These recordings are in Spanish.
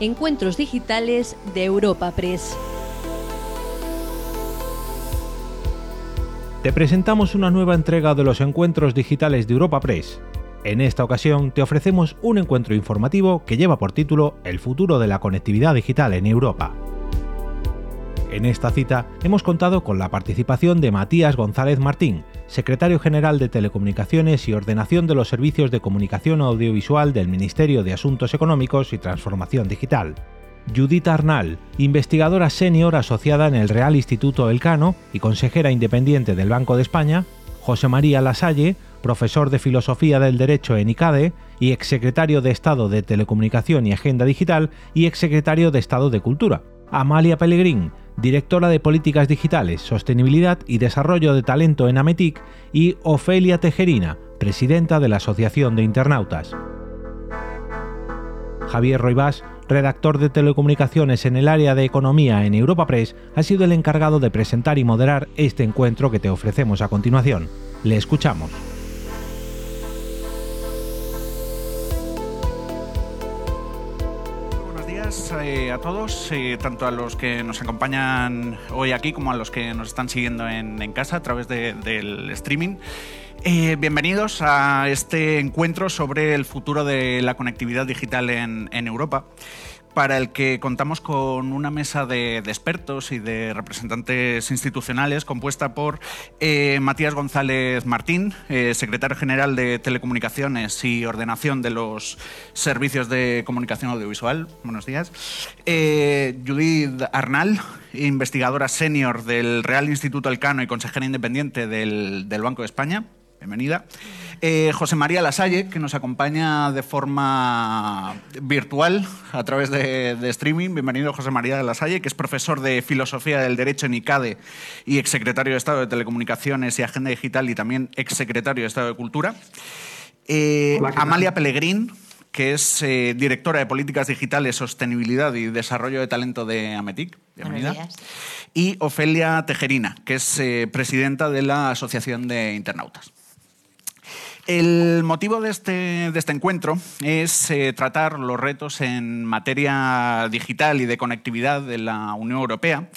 Encuentros Digitales de Europa Press. Te presentamos una nueva entrega de los Encuentros Digitales de Europa Press. En esta ocasión te ofrecemos un encuentro informativo que lleva por título El futuro de la conectividad digital en Europa. En esta cita hemos contado con la participación de Matías González Martín, secretario general de Telecomunicaciones y Ordenación de los Servicios de Comunicación Audiovisual del Ministerio de Asuntos Económicos y Transformación Digital. Judith Arnal, investigadora senior asociada en el Real Instituto Elcano y consejera independiente del Banco de España, José María Lasalle, profesor de Filosofía del Derecho en ICADE y exsecretario de Estado de Telecomunicación y Agenda Digital y exsecretario de Estado de Cultura. Amalia Pellegrín, directora de Políticas Digitales, Sostenibilidad y Desarrollo de Talento en Ametic, y Ofelia Tejerina, presidenta de la Asociación de Internautas. Javier Roibás, redactor de telecomunicaciones en el área de economía en Europa Press, ha sido el encargado de presentar y moderar este encuentro que te ofrecemos a continuación. Le escuchamos. Eh, a todos, eh, tanto a los que nos acompañan hoy aquí como a los que nos están siguiendo en, casa a través del streaming. Eh, bienvenidos a este encuentro sobre el futuro de la conectividad digital en Europa para el que contamos con una mesa de, expertos y de representantes institucionales compuesta por eh, Matías González Martín, eh, secretario general de Telecomunicaciones y Ordenación de los Servicios de Comunicación Audiovisual. Buenos días. Eh, Judith Arnal, investigadora senior del Real Instituto Elcano y consejera independiente del Banco de España bienvenida. Eh, José María Lasalle, que nos acompaña de forma virtual a través de, streaming. Bienvenido, José María Lasalle, que es profesor de Filosofía del Derecho en ICADE y exsecretario de Estado de Telecomunicaciones y Agenda Digital y también exsecretario de Estado de Cultura. Eh, Amalia Pellegrín, que es eh, directora de Políticas Digitales, Sostenibilidad y Desarrollo de Talento de Ametic. Bienvenida. Y Ofelia Tejerina, que es presidenta de la Asociación de Internautas. El motivo de este, este encuentro es eh, tratar los retos en materia digital y de conectividad de la Unión Europea,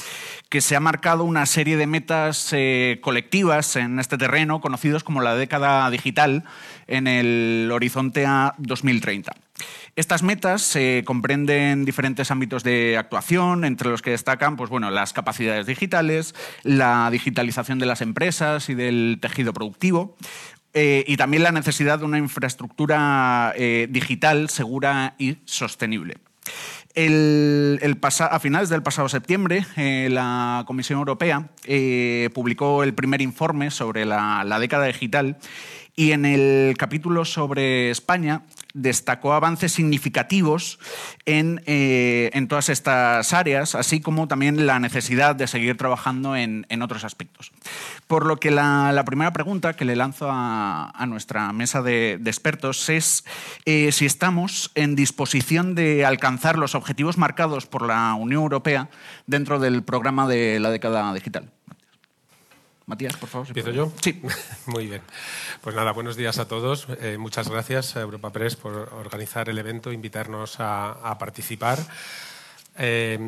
que se ha marcado una serie de metas eh, colectivas en este terreno, conocidos como la década digital, en el horizonte a 2030. Estas metas eh, comprenden diferentes ámbitos de actuación, entre los que destacan pues, bueno, las capacidades digitales, la digitalización de las empresas y del tejido productivo, eh, y también la necesidad de una infraestructura eh, digital segura y sostenible. a finales del pasado septiembre, eh, la Comisión Europea publicó el primer informe sobre la, década digital y en el capítulo sobre España destacó avances significativos en, eh, en, todas estas áreas, así como también la necesidad de seguir trabajando en, en otros aspectos. Por lo que la, primera pregunta que le lanzo a, a nuestra mesa de, de expertos es eh, si estamos en disposición de alcanzar los objetivos marcados por la Unión Europea dentro del programa de la década digital. Matías, por favor. ¿Empiezo yo? Sí. Muy bien. Pues nada, buenos días a todos. Eh, muchas gracias a Europa Press por organizar el evento, invitarnos a, participar. Eh,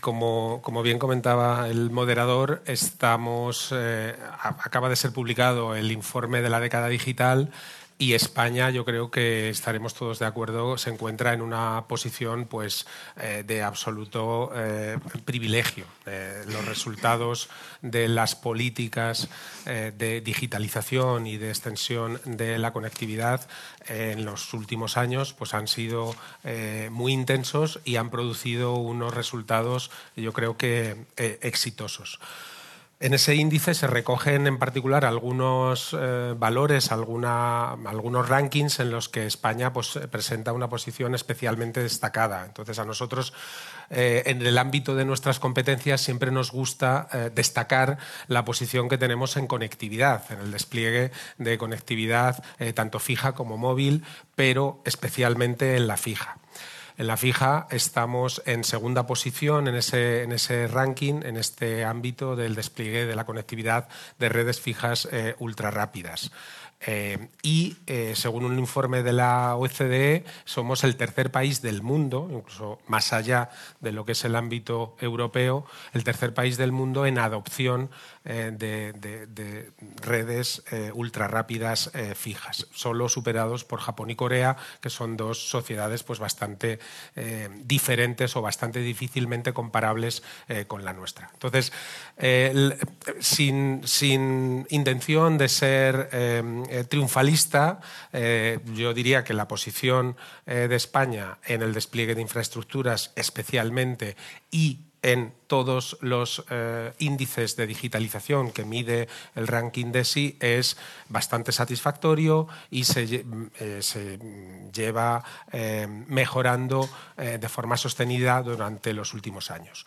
como, como, bien comentaba el moderador, estamos, eh, acaba de ser publicado el informe de la década digital y España, yo creo que estaremos todos de acuerdo, se encuentra en una posición pues, eh, de absoluto eh, privilegio. Eh, los resultados de las políticas de digitalización y de extensión de la conectividad en los últimos años pues, han sido muy intensos y han producido unos resultados, yo creo que exitosos. En ese índice se recogen en particular algunos eh, valores, algunos rankings en los que España pues, presenta una posición especialmente destacada. Entonces, a nosotros, eh, en el ámbito de nuestras competencias, siempre nos gusta eh, destacar la posición que tenemos en conectividad, en el despliegue de conectividad tanto fija como móvil, pero especialmente en la fija. En la fija estamos en segunda posición en ese, en ese ranking, en este ámbito del despliegue de la conectividad de redes fijas eh, ultra rápidas. Eh, y eh, según un informe de la OCDE, somos el tercer país del mundo, incluso más allá de lo que es el ámbito europeo, el tercer país del mundo en adopción eh, de, redes ultra rápidas fijas, solo superados por Japón y Corea, que son dos sociedades pues, bastante diferentes o bastante difícilmente comparables con la nuestra. Entonces, sin, sin, intención de ser eh, triunfalista, eh, yo diría que la posición eh, de España en el despliegue de infraestructuras especialmente y en todos los índices de digitalización que mide el ranking de sí es bastante satisfactorio y se, se lleva mejorando de forma sostenida durante los últimos años.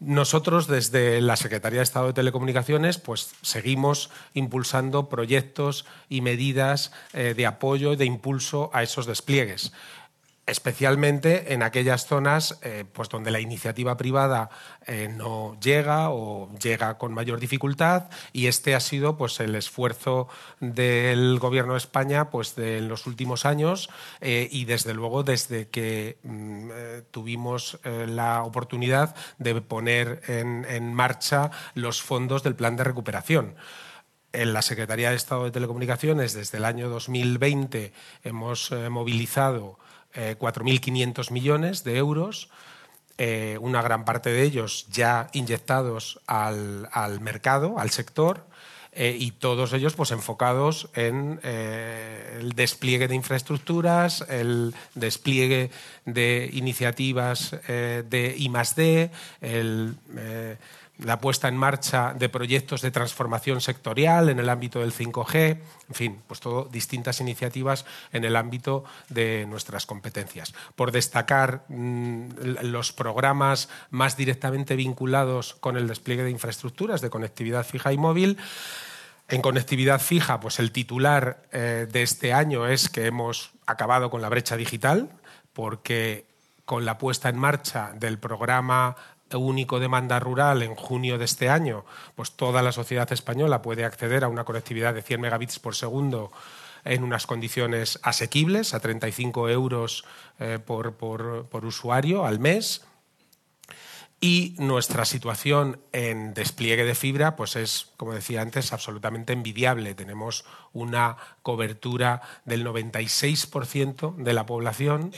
Nosotros desde la Secretaría de Estado de Telecomunicaciones pues seguimos impulsando proyectos y medidas eh, de apoyo y de impulso a esos despliegues especialmente en aquellas zonas eh, pues donde la iniciativa privada eh, no llega o llega con mayor dificultad y este ha sido pues el esfuerzo del gobierno de España pues de los últimos años eh, y desde luego desde que mm, tuvimos la oportunidad de poner en, en marcha los fondos del plan de recuperación. En la Secretaría de Estado de Telecomunicaciones desde el año 2020 hemos movilizado 4.500 millones de euros, eh, una gran parte de ellos ya inyectados al, mercado, al sector, eh, y todos ellos pues, enfocados en eh, el despliegue de infraestructuras, el despliegue de iniciativas de I+D, el la puesta en marcha de proyectos de transformación sectorial en el ámbito del 5G, en fin, pues todo distintas iniciativas en el ámbito de nuestras competencias. Por destacar mm, los programas más directamente vinculados con el despliegue de infraestructuras de conectividad fija y móvil, en conectividad fija, pues el titular eh, de este año es que hemos acabado con la brecha digital, porque con la puesta en marcha del programa único demanda rural en junio de este año, pues toda la sociedad española puede acceder a una conectividad de 100 megabits por segundo en unas condiciones asequibles, a 35 euros eh, por, por usuario al mes. Y nuestra situación en despliegue de fibra, pues es, como decía antes, absolutamente envidiable. Tenemos una cobertura del 96% de la población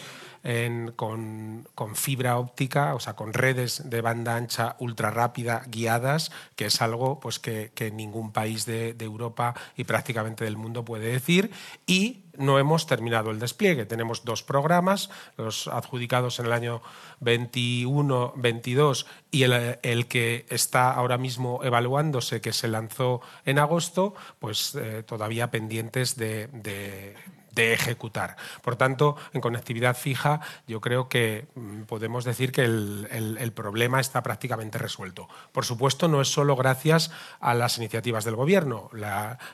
con, fibra óptica, o sea, con redes de banda ancha ultra rápida guiadas, que es algo pues, que, ningún país de, Europa y prácticamente del mundo puede decir. Y no hemos terminado el despliegue. Tenemos dos programas, los adjudicados en el año 21-22 y el, que está ahora mismo evaluándose, que se lanzó en agosto, pues eh, todavía pendientes de ejecutar. Por tanto, en conectividad fija yo creo que mm, podemos decir que el, problema está prácticamente resuelto. Por supuesto, no es solo gracias a las iniciativas del Gobierno.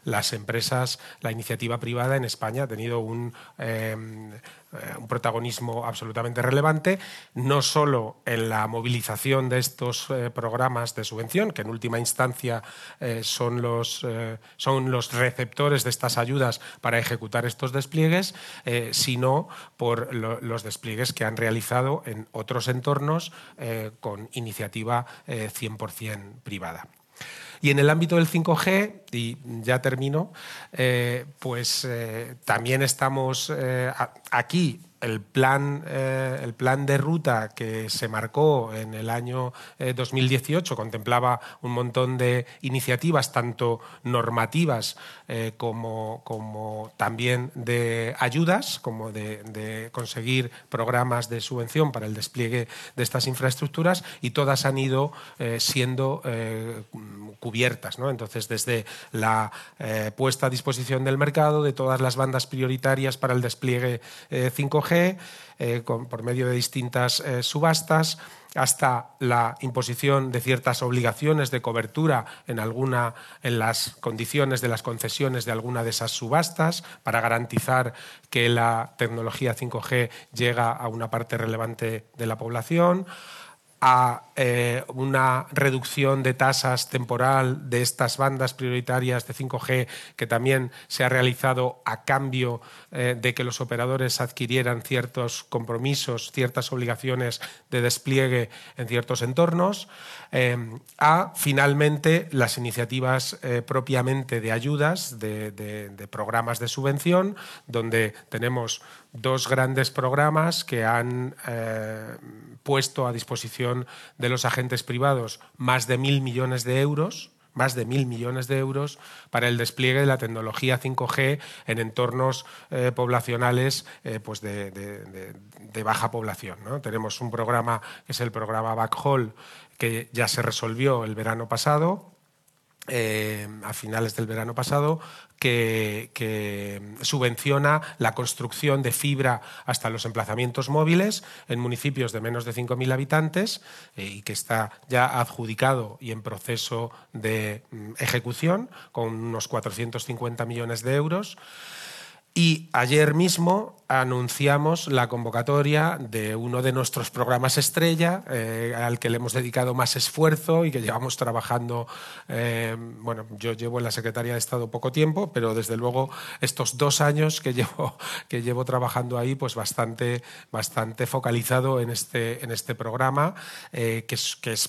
las empresas, la iniciativa privada en España ha tenido un... Em, un protagonismo absolutamente relevante, no solo en la movilización de estos eh, programas de subvención, que en última instancia eh, son, los, son los receptores de estas ayudas para ejecutar estos despliegues, sino por los despliegues que han realizado en otros entornos con iniciativa 100% privada. Y en el ámbito del 5G, y ya termino, pues también estamos aquí el plan, eh, el plan de ruta que se marcó en el año 2018 eh, contemplaba un montón de iniciativas, tanto normativas eh, como, como, también de ayudas, como de, conseguir programas de subvención para el despliegue de estas infraestructuras, y todas han ido siendo cubiertas. Entonces, desde la puesta a disposición del mercado de todas las bandas prioritarias para el despliegue 5G, 5G por medio de distintas subastas hasta la imposición de ciertas obligaciones de cobertura en alguna en las condiciones de las concesiones de alguna de esas subastas para garantizar que la tecnología 5G llega a una parte relevante de la población a eh, una reducción de tasas temporal de estas bandas prioritarias de 5G que también se ha realizado a cambio eh, de que los operadores adquirieran ciertos compromisos, ciertas obligaciones de despliegue en ciertos entornos, eh, a finalmente las iniciativas propiamente de ayudas, de programas de subvención, donde tenemos dos grandes programas que han eh, puesto a disposición de los agentes privados más de mil millones de euros más de mil millones de euros para el despliegue de la tecnología 5G en entornos eh, poblacionales eh, pues de, baja población. Tenemos un programa que es el programa Backhaul, que ya se resolvió el verano pasado, a finales del verano pasado, que, subvenciona la construcción de fibra hasta los emplazamientos móviles en municipios de menos de 5.000 habitantes eh, y que está ya adjudicado y en proceso de mm, ejecución con unos 450 millones de euros. Y ayer mismo anunciamos la convocatoria de uno de nuestros programas estrella, eh, al que le hemos dedicado más esfuerzo y que llevamos trabajando. Eh, bueno, yo llevo en la Secretaría de Estado poco tiempo, pero desde luego estos dos años que llevo, que llevo trabajando ahí, pues bastante, bastante focalizado en este, en este programa, eh, que es, que es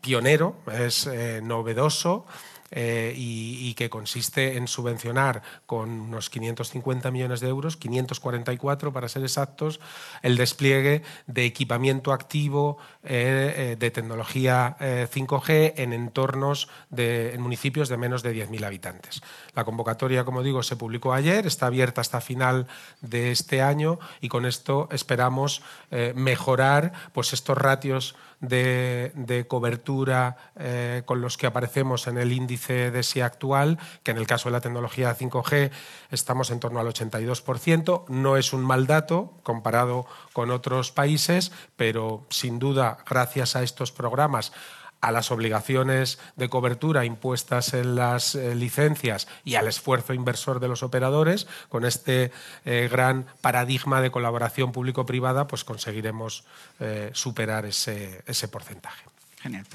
pionero, es novedoso. Eh, y, que consiste en subvencionar con unos 550 millones de euros, 544 para ser exactos, el despliegue de equipamiento activo eh, eh, de tecnología 5G en entornos de municipios de menos de 10.000 habitantes. La convocatoria, como digo, se publicó ayer, está abierta hasta final de este año y con esto esperamos mejorar pues, estos ratios de, cobertura eh, con los que aparecemos en el índice de SI actual, que en el caso de la tecnología 5G estamos en torno al 82%. No es un mal dato comparado con otros países, pero sin duda, gracias a estos programas, a las obligaciones de cobertura impuestas en las eh, licencias y al esfuerzo inversor de los operadores, con este eh, gran paradigma de colaboración público-privada, pues conseguiremos eh, superar ese, ese, porcentaje. Genial.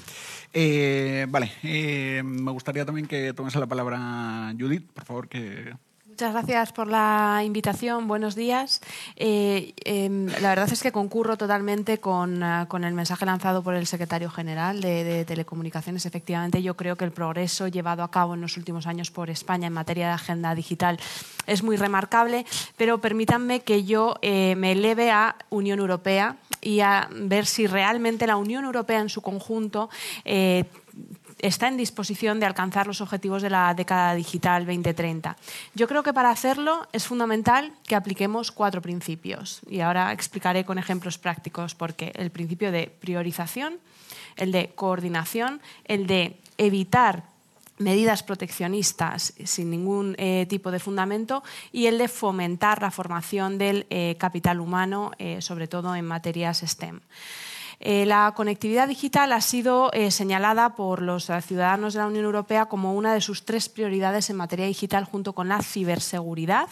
vale, me gustaría también que tomes la palabra Judith, por favor, que Muchas gracias por la invitación. Buenos días. Eh, em, la verdad es que concurro totalmente con, eh, con, el mensaje lanzado por el secretario general de, Telecomunicaciones. Efectivamente, yo creo que el progreso llevado a cabo en los últimos años por España en materia de agenda digital es muy remarcable, pero permítanme que yo eh, me eleve a Unión Europea y a ver si realmente la Unión Europea en su conjunto está en disposición de alcanzar los objetivos de la década digital 2030. Yo creo que para hacerlo es fundamental que apliquemos cuatro principios y ahora explicaré con ejemplos prácticos por qué. El principio de priorización, el de coordinación, el de evitar medidas proteccionistas sin ningún eh, tipo de fundamento y el de fomentar la formación del eh, capital humano, eh, sobre todo en materias STEM. Eh, la conectividad digital ha sido eh, señalada por los eh, ciudadanos de la Unión Europea como una de sus tres prioridades en materia digital junto con la ciberseguridad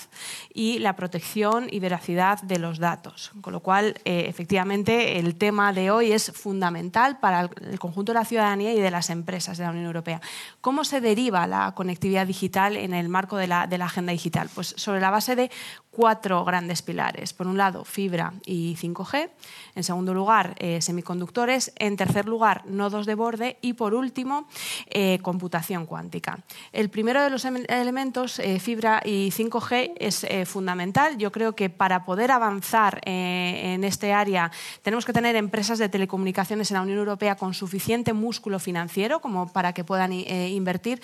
y la protección y veracidad de los datos. Con lo cual, efectivamente, el tema de hoy es fundamental para el conjunto de la ciudadanía y de las empresas de la Unión Europea. ¿Cómo se deriva la conectividad digital en el marco de la, agenda digital? Pues sobre la base de cuatro grandes pilares. Por un lado, fibra y 5G. En segundo lugar, eh, semiconductores. En tercer lugar, nodos de borde. Y por último, eh, computación cuántica. El primero de los elementos, eh, fibra y 5G, es fundamental. Yo creo que para poder avanzar en este área tenemos que tener empresas de telecomunicaciones en la Unión Europea con suficiente músculo financiero como para que puedan invertir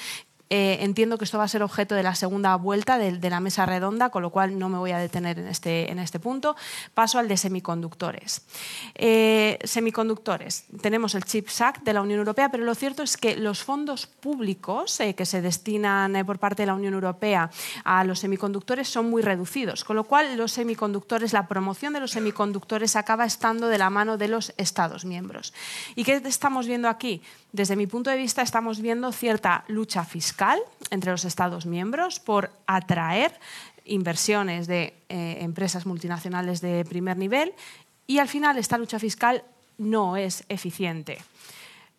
Eh, entiendo que esto va a ser objeto de la segunda vuelta de, la mesa redonda, con lo cual no me voy a detener en este, en este punto. Paso al de semiconductores. Eh, semiconductores. Tenemos el Chip Act de la Unión Europea, pero lo cierto es que los fondos públicos eh, que se destinan por parte de la Unión Europea a los semiconductores son muy reducidos, con lo cual los semiconductores, la promoción de los semiconductores acaba estando de la mano de los Estados miembros. ¿Y qué estamos viendo aquí? Desde mi punto de vista estamos viendo cierta lucha fiscal entre los Estados miembros por atraer inversiones de eh, empresas multinacionales de primer nivel y al final esta lucha fiscal no es eficiente.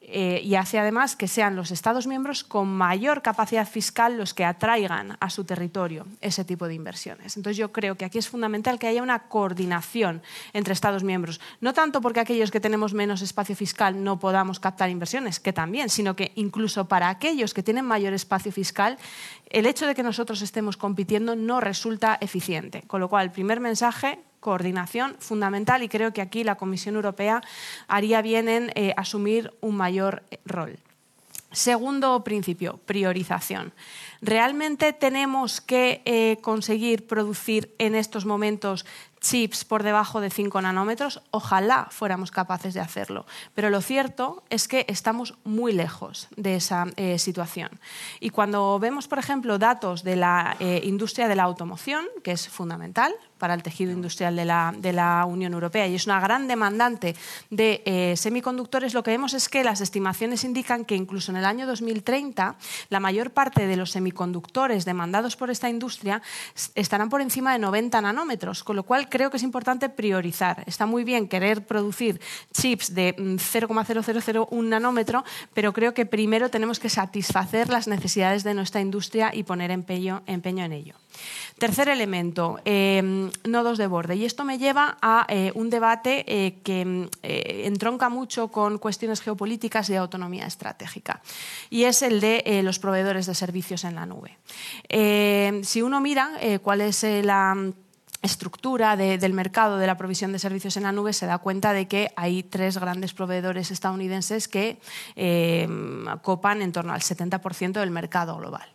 Eh, y hace además que sean los Estados miembros con mayor capacidad fiscal los que atraigan a su territorio ese tipo de inversiones. Entonces yo creo que aquí es fundamental que haya una coordinación entre Estados miembros, no tanto porque aquellos que tenemos menos espacio fiscal no podamos captar inversiones, que también, sino que incluso para aquellos que tienen mayor espacio fiscal, el hecho de que nosotros estemos compitiendo no resulta eficiente. Con lo cual, el primer mensaje coordinación fundamental y creo que aquí la Comisión Europea haría bien en eh, asumir un mayor eh, rol. Segundo principio, priorización. ¿Realmente tenemos que eh, conseguir producir en estos momentos chips por debajo de 5 nanómetros? Ojalá fuéramos capaces de hacerlo. Pero lo cierto es que estamos muy lejos de esa situación. Y cuando vemos, por ejemplo, datos de la industria de la automoción, que es fundamental, para el tejido industrial de la, de la Unión Europea y es una gran demandante de eh, semiconductores, lo que vemos es que las estimaciones indican que incluso en el año 2030 la mayor parte de los semiconductores demandados por esta industria estarán por encima de 90 nanómetros, con lo cual creo que es importante priorizar. Está muy bien querer producir chips de 0,0001 mm, nanómetro, pero creo que primero tenemos que satisfacer las necesidades de nuestra industria y poner empeño, empeño en ello. Tercer elemento, em, nodos de borde. Y esto me lleva a eh, un debate eh, que mm, eh, entronca mucho con cuestiones geopolíticas y de autonomía estratégica. Y es el de los proveedores de servicios en la nube. Em, si uno mira cuál es la estructura del mercado de la provisión de servicios en la nube se da cuenta de que hay tres grandes proveedores estadounidenses que em, copan en torno al 70% del mercado global.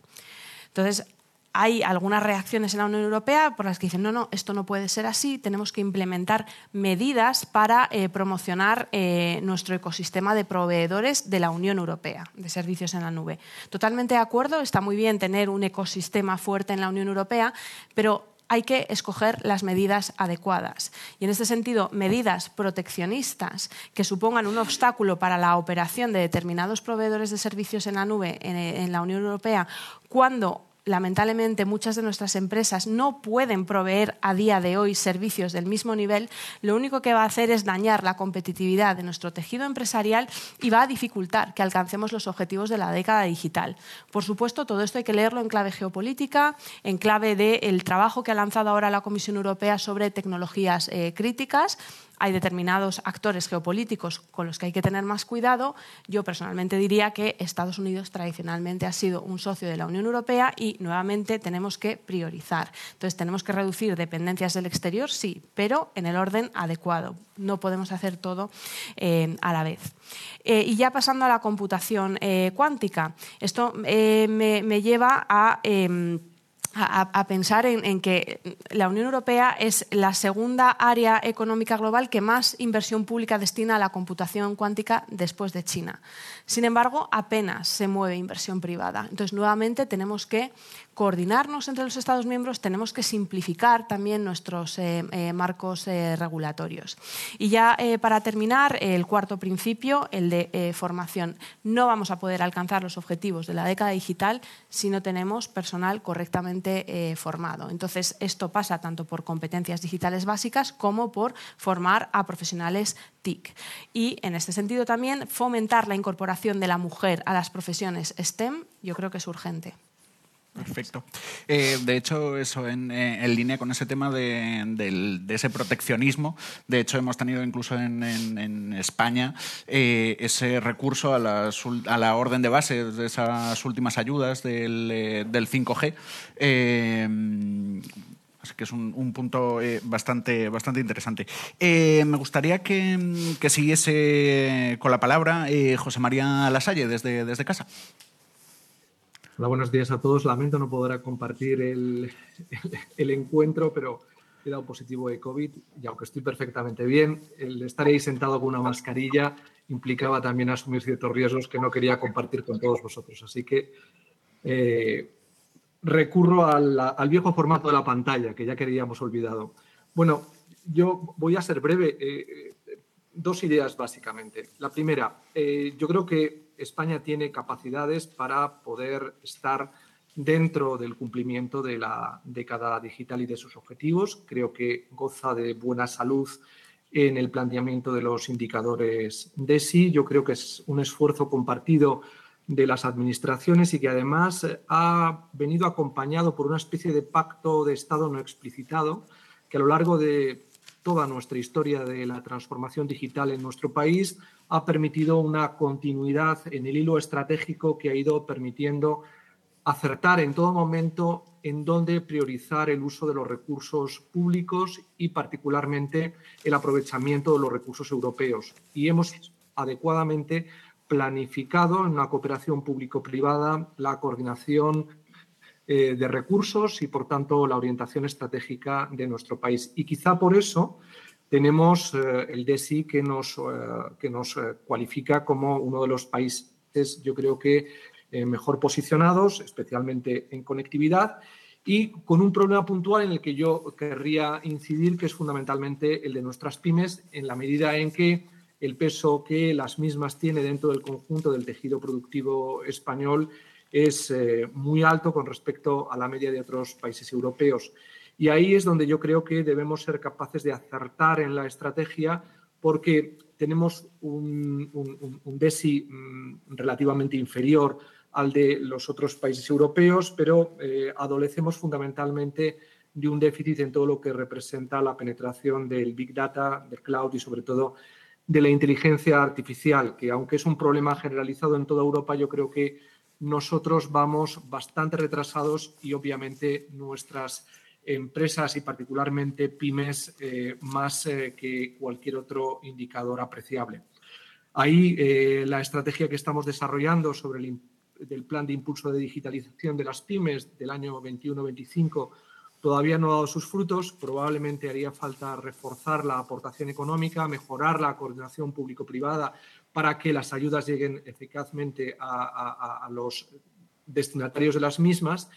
Entonces, hay algunas reacciones en la Unión Europea por las que dicen, no, no, esto no puede ser así, tenemos que implementar medidas para eh, promocionar eh, nuestro ecosistema de proveedores de la Unión Europea, de servicios en la nube. Totalmente de acuerdo, está muy bien tener un ecosistema fuerte en la Unión Europea, pero hay que escoger las medidas adecuadas. Y en este sentido, medidas proteccionistas que supongan un obstáculo para la operación de determinados proveedores de servicios en la nube en, en la Unión Europea, cuando lamentablemente muchas de nuestras empresas no pueden proveer a día de hoy servicios del mismo nivel, lo único que va a hacer es dañar la competitividad de nuestro tejido empresarial y va a dificultar que alcancemos los objetivos de la década digital. Por supuesto, todo esto hay que leerlo en clave geopolítica, en clave del trabajo que ha lanzado ahora la Comisión Europea sobre tecnologías eh, críticas hay determinados actores geopolíticos con los que hay que tener más cuidado. Yo personalmente diría que Estados Unidos tradicionalmente ha sido un socio de la Unión Europea y nuevamente tenemos que priorizar. Entonces tenemos que reducir dependencias del exterior, sí, pero en el orden adecuado. No podemos hacer todo eh, a la vez. Eh, y ya pasando a la computación eh, cuántica, esto me, lleva a a, pensar en, que la Unión Europea es la segunda área económica global que más inversión pública destina a la computación cuántica después de China. Sin embargo, apenas se mueve inversión privada. Entonces, nuevamente tenemos que coordinarnos entre los Estados miembros, tenemos que simplificar también nuestros eh, eh, marcos eh, regulatorios. Y ya para terminar, el cuarto principio, el de formación. No vamos a poder alcanzar los objetivos de la década digital si no tenemos personal correctamente formado. Entonces, esto pasa tanto por competencias digitales básicas como por formar a profesionales TIC. Y en este sentido también fomentar la incorporación de la mujer a las profesiones STEM, yo creo que es urgente. Perfecto. Eh, de hecho, eso eh, en, línea con ese tema de, ese proteccionismo, de hecho hemos tenido incluso en, España eh, ese recurso a, la orden de base de esas últimas ayudas del, 5G. Así que es un, punto bastante, bastante interesante. me gustaría que, siguiese con la palabra José María Lasalle desde, desde casa. Hola, buenos días a todos. Lamento no poder compartir el, encuentro, pero he dado positivo de COVID y aunque estoy perfectamente bien, el estar ahí sentado con una mascarilla implicaba también asumir ciertos riesgos que no quería compartir con todos vosotros. Así que eh, recurro al, viejo formato de la pantalla, que ya queríamos olvidado. Bueno, yo voy a ser breve. Eh, dos ideas básicamente. La primera, eh, yo creo que España tiene capacidades para poder estar dentro del cumplimiento de la década digital y de sus objetivos. Creo que goza de buena salud en el planteamiento de los indicadores DESI. Yo creo que es un esfuerzo compartido de las administraciones y que además ha venido acompañado por una especie de pacto de Estado no explicitado que a lo largo de toda nuestra historia de la transformación digital en nuestro país ha permitido una continuidad en el hilo estratégico que ha ido permitiendo acertar en todo momento en dónde priorizar el uso de los recursos públicos y particularmente el aprovechamiento de los recursos europeos. Y hemos adecuadamente planificado en una cooperación público-privada la coordinación eh, de recursos y, por tanto, la orientación estratégica de nuestro país. Y quizá por eso tenemos eh, el DESI que nos, eh, que nos cualifica como uno de los países, yo creo que mejor posicionados, especialmente en conectividad, y con un problema puntual en el que yo querría incidir, que es fundamentalmente el de nuestras pymes, en la medida en que el peso que las mismas tiene dentro del conjunto del tejido productivo español es eh, muy alto con respecto a la media de otros países europeos. Y ahí es donde yo creo que debemos ser capaces de acertar en la estrategia porque tenemos un, DESI mm, relativamente inferior al de los otros países europeos, pero eh, adolecemos fundamentalmente de un déficit en todo lo que representa la penetración del Big Data, del cloud y sobre todo de la inteligencia artificial, que aunque es un problema generalizado en toda Europa, yo creo que nosotros vamos bastante retrasados y obviamente nuestras empresas y particularmente pymes eh, más eh, que cualquier otro indicador apreciable. Ahí eh, la estrategia que estamos desarrollando sobre el plan de impulso de digitalización de las pymes del año 21-25 todavía no ha dado sus frutos. Probablemente haría falta reforzar la aportación económica, mejorar la coordinación público-privada para que las ayudas lleguen eficazmente a, los destinatarios de las mismas.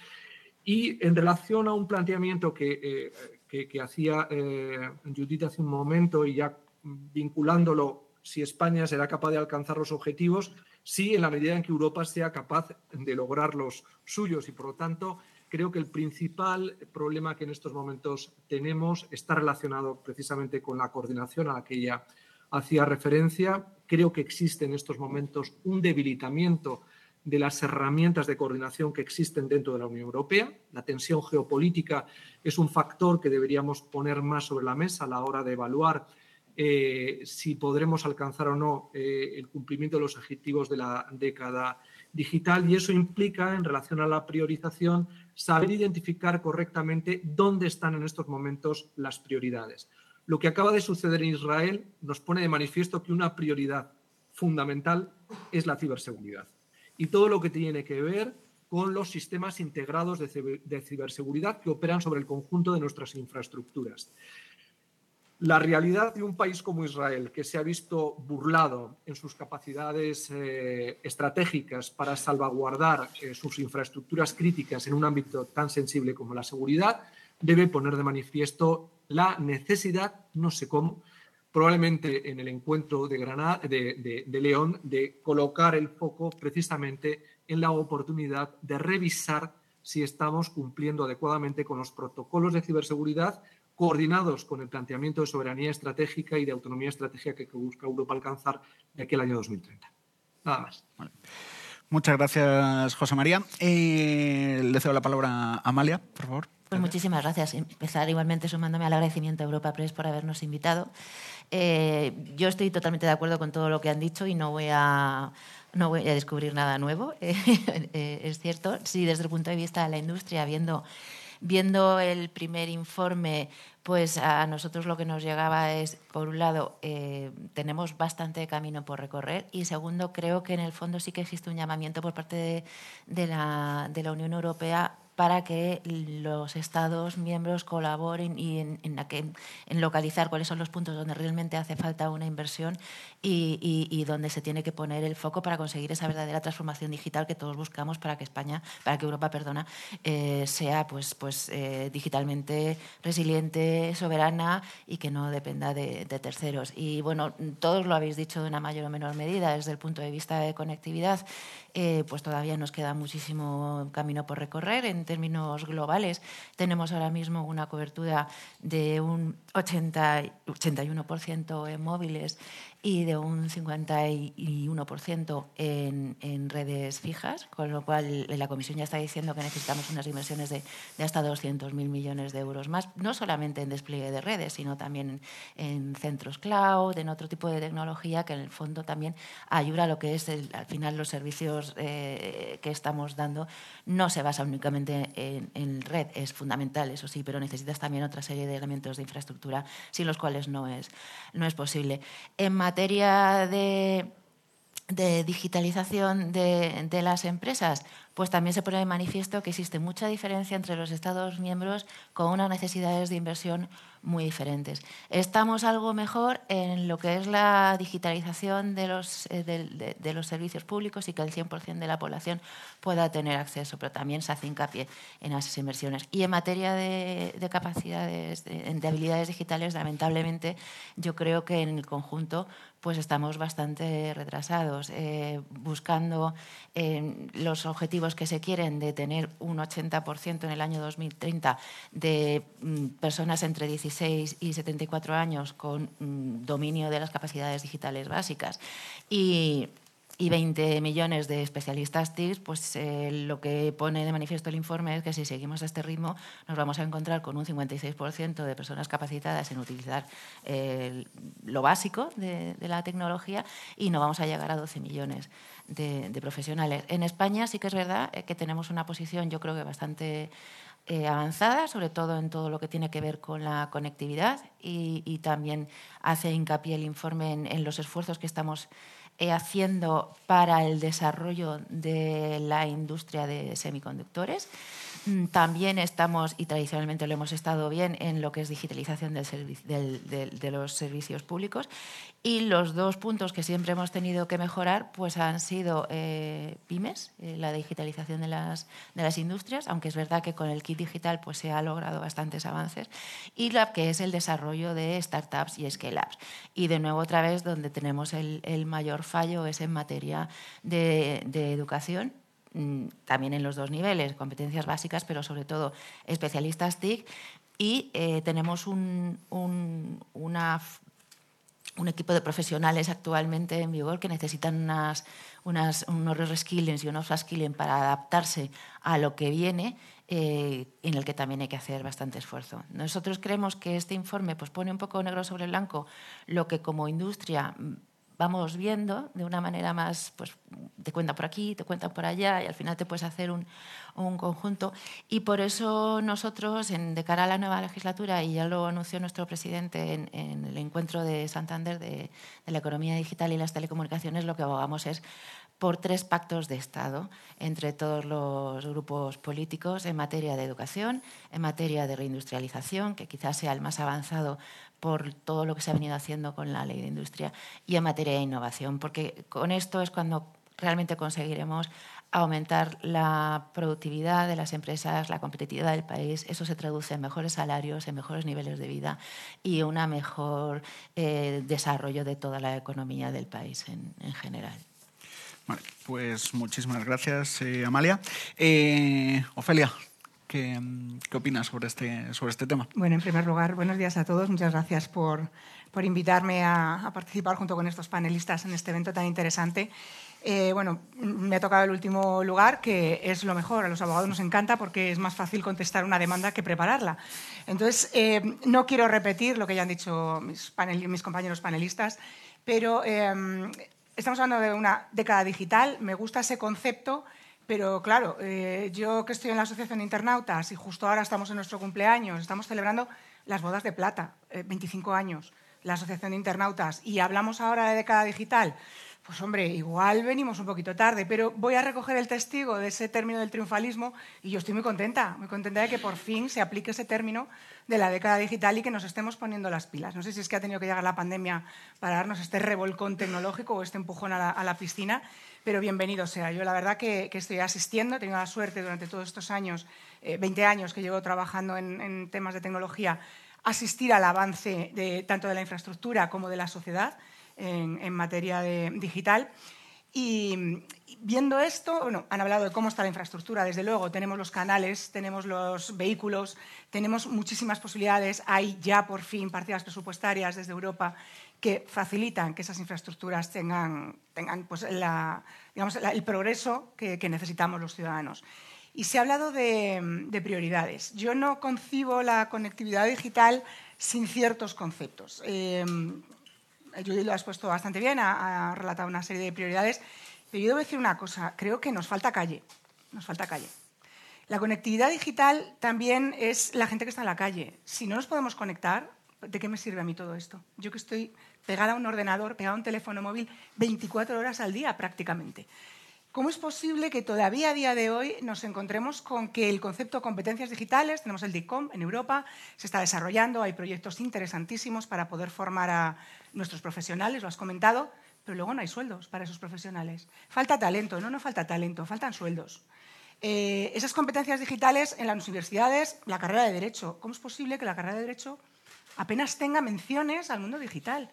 Y en relación a un planteamiento que, eh, hacía eh, Judith hace un momento y ya vinculándolo, si España será capaz de alcanzar los objetivos, sí, en la medida en que Europa sea capaz de lograr los suyos. Y por lo tanto, creo que el principal problema que en estos momentos tenemos está relacionado precisamente con la coordinación a la que ella hacía referencia. Creo que existe en estos momentos un debilitamiento de las herramientas de coordinación que existen dentro de la Unión Europea. La tensión geopolítica es un factor que deberíamos poner más sobre la mesa a la hora de evaluar eh, si podremos alcanzar o no eh, el cumplimiento de los objetivos de la década digital y eso implica, en relación a la priorización, saber identificar correctamente dónde están en estos momentos las prioridades. Lo que acaba de suceder en Israel nos pone de manifiesto que una prioridad fundamental es la ciberseguridad y todo lo que tiene que ver con los sistemas integrados de ciberseguridad que operan sobre el conjunto de nuestras infraestructuras. La realidad de un país como Israel, que se ha visto burlado en sus capacidades eh, estratégicas para salvaguardar eh, sus infraestructuras críticas en un ámbito tan sensible como la seguridad, debe poner de manifiesto la necesidad, no sé cómo, probablemente en el encuentro de, Granada, de, León, de colocar el foco precisamente en la oportunidad de revisar si estamos cumpliendo adecuadamente con los protocolos de ciberseguridad coordinados con el planteamiento de soberanía estratégica y de autonomía estratégica que busca Europa alcanzar de aquí al año 2030. Nada más. Muchas gracias, José María. Eh, le cedo la palabra a Amalia, por favor. Pues muchísimas gracias. Empezar igualmente sumándome al agradecimiento a Europa Press por habernos invitado. Eh, yo estoy totalmente de acuerdo con todo lo que han dicho y no voy a, no voy a descubrir nada nuevo. Eh, es cierto, sí, desde el punto de vista de la industria, viendo Viendo el primer informe, pues a nosotros lo que nos llegaba es, por un lado, eh, tenemos bastante camino por recorrer y segundo, creo que en el fondo sí que existe un llamamiento por parte de, la, de la Unión Europea para que los Estados miembros colaboren y en, localizar cuáles son los puntos donde realmente hace falta una inversión y, donde se tiene que poner el foco para conseguir esa verdadera transformación digital que todos buscamos para que España, para que Europa, perdona, eh, sea pues, pues eh, digitalmente resiliente, soberana y que no dependa de, de, terceros. Y bueno, todos lo habéis dicho de una mayor o menor medida desde el punto de vista de conectividad. Eh, pues todavía nos queda muchísimo camino por recorrer. En términos globales, tenemos ahora mismo una cobertura de un 80, 81% en móviles y de un 51% en, redes fijas, con lo cual la Comisión ya está diciendo que necesitamos unas inversiones de, de hasta 200.000 millones de euros más, no solamente en despliegue de redes, sino también en, centros cloud, en otro tipo de tecnología que en el fondo también ayuda a lo que es al final los servicios eh, que estamos dando. No se basa únicamente en, en red, es fundamental, eso sí, pero necesitas también otra serie de elementos de infraestructura sin los cuales no es, no es posible. En materia de, digitalización de, de, las empresas, pues también se pone de manifiesto que existe mucha diferencia entre los Estados miembros con unas necesidades de inversión muy diferentes. Estamos algo mejor en lo que es la digitalización de los, eh, de, los servicios públicos y que el 100% de la población pueda tener acceso, pero también se hace hincapié en esas inversiones. Y en materia de, capacidades, de, habilidades digitales, lamentablemente, yo creo que en el conjunto pues estamos bastante retrasados, eh, buscando eh, los objetivos que se quieren de tener un 80% en el año 2030 de mm, personas entre 16 y 74 años con mm, dominio de las capacidades digitales básicas. Y y 20 millones de especialistas TIC, pues eh, lo que pone de manifiesto el informe es que si seguimos a este ritmo nos vamos a encontrar con un 56% de personas capacitadas en utilizar eh, lo básico de, la tecnología y no vamos a llegar a 12 millones de, profesionales. En España sí que es verdad eh, que tenemos una posición yo creo que bastante avanzada, sobre todo en todo lo que tiene que ver con la conectividad y, también hace hincapié el informe en los esfuerzos que estamos haciendo para el desarrollo de la industria de semiconductores. Mm, también estamos, y tradicionalmente lo hemos estado bien, en lo que es digitalización de los servicios públicos. Y los dos puntos que siempre hemos tenido que mejorar pues han sido eh, pymes, eh, la digitalización de las, industrias, aunque es verdad que con el kit digital pues, se ha logrado bastantes avances, y la que es el desarrollo de startups y scale-ups. Y de nuevo otra vez donde tenemos el, mayor fallo es en materia de, educación, también en los dos niveles, competencias básicas, pero sobre todo especialistas TIC. Y eh, tenemos un, un equipo de profesionales actualmente en vigor que necesitan unas, unas, unos reskillings y unos upskilling para adaptarse a lo que viene, eh, en el que también hay que hacer bastante esfuerzo. Nosotros creemos que este informe pues, pone un poco negro sobre blanco lo que como industria vamos viendo de una manera más, pues te cuentan por aquí, te cuentan por allá y al final te puedes hacer un, un conjunto. Y por eso nosotros, en, de cara a la nueva legislatura, y ya lo anunció nuestro presidente en, el encuentro de Santander de, de la economía digital y las telecomunicaciones, lo que abogamos es por tres pactos de Estado entre todos los grupos políticos en materia de educación, en materia de reindustrialización, que quizás sea el más avanzado por todo lo que se ha venido haciendo con la ley de industria, y en materia de innovación, porque con esto es cuando realmente conseguiremos aumentar la productividad de las empresas, la competitividad del país. Eso se traduce en mejores salarios, en mejores niveles de vida y un mejor eh, desarrollo de toda la economía del país en, general. Vale, pues muchísimas gracias, eh, Amalia. Eh, Ofelia, ¿Qué, opinas sobre este, sobre este tema? Bueno, en primer lugar, buenos días a todos. Muchas gracias por, por invitarme a, participar junto con estos panelistas en este evento tan interesante. Eh, bueno, me ha tocado el último lugar, que es lo mejor. A los abogados nos encanta porque es más fácil contestar una demanda que prepararla. Entonces, eh, no quiero repetir lo que ya han dicho mis, mis compañeros panelistas, pero eh, estamos hablando de una década digital. Me gusta ese concepto pero claro, eh, yo que estoy en la Asociación de Internautas y justo ahora estamos en nuestro cumpleaños, estamos celebrando las bodas de plata, 25 años, la Asociación de Internautas, y hablamos ahora de década digital. Pues hombre, igual venimos un poquito tarde, pero voy a recoger el testigo de ese término del triunfalismo y yo estoy muy contenta, muy contenta de que por fin se aplique ese término de la década digital y que nos estemos poniendo las pilas. No sé si es que ha tenido que llegar la pandemia para darnos este revolcón tecnológico o este empujón a la, piscina, pero bienvenido sea. Yo la verdad que, estoy asistiendo, he tenido la suerte durante todos estos años, 20 eh, años que llevo trabajando en, temas de tecnología, asistir al avance tanto de la infraestructura como de la sociedad en, materia de digital. Y viendo esto, han hablado de cómo está la infraestructura, desde luego, tenemos los canales, tenemos los vehículos, tenemos muchísimas posibilidades, hay ya por fin partidas presupuestarias desde Europa que facilitan que esas infraestructuras tengan, pues, el progreso que, necesitamos los ciudadanos. Y se ha hablado de, prioridades. Yo no concibo la conectividad digital sin ciertos conceptos. Eh, Judith lo ha expuesto bastante bien, ha, relatado una serie de prioridades, pero yo debo decir una cosa, creo que nos falta calle, nos falta calle. La conectividad digital también es la gente que está en la calle. Si no nos podemos conectar, ¿de qué me sirve a mí todo esto? Yo que estoy pegada a un ordenador, pegada a un teléfono móvil 24 horas al día prácticamente. ¿Cómo es posible que todavía a día de hoy nos encontremos con que el concepto de competencias digitales, tenemos el DICOM en Europa, se está desarrollando, hay proyectos interesantísimos para poder formar a nuestros profesionales, lo has comentado, pero luego no hay sueldos para esos profesionales. Falta talento, no, no falta talento, faltan sueldos. Eh, esas competencias digitales en las universidades, la carrera de Derecho. ¿Cómo es posible que la carrera de Derecho apenas tenga menciones al mundo digital?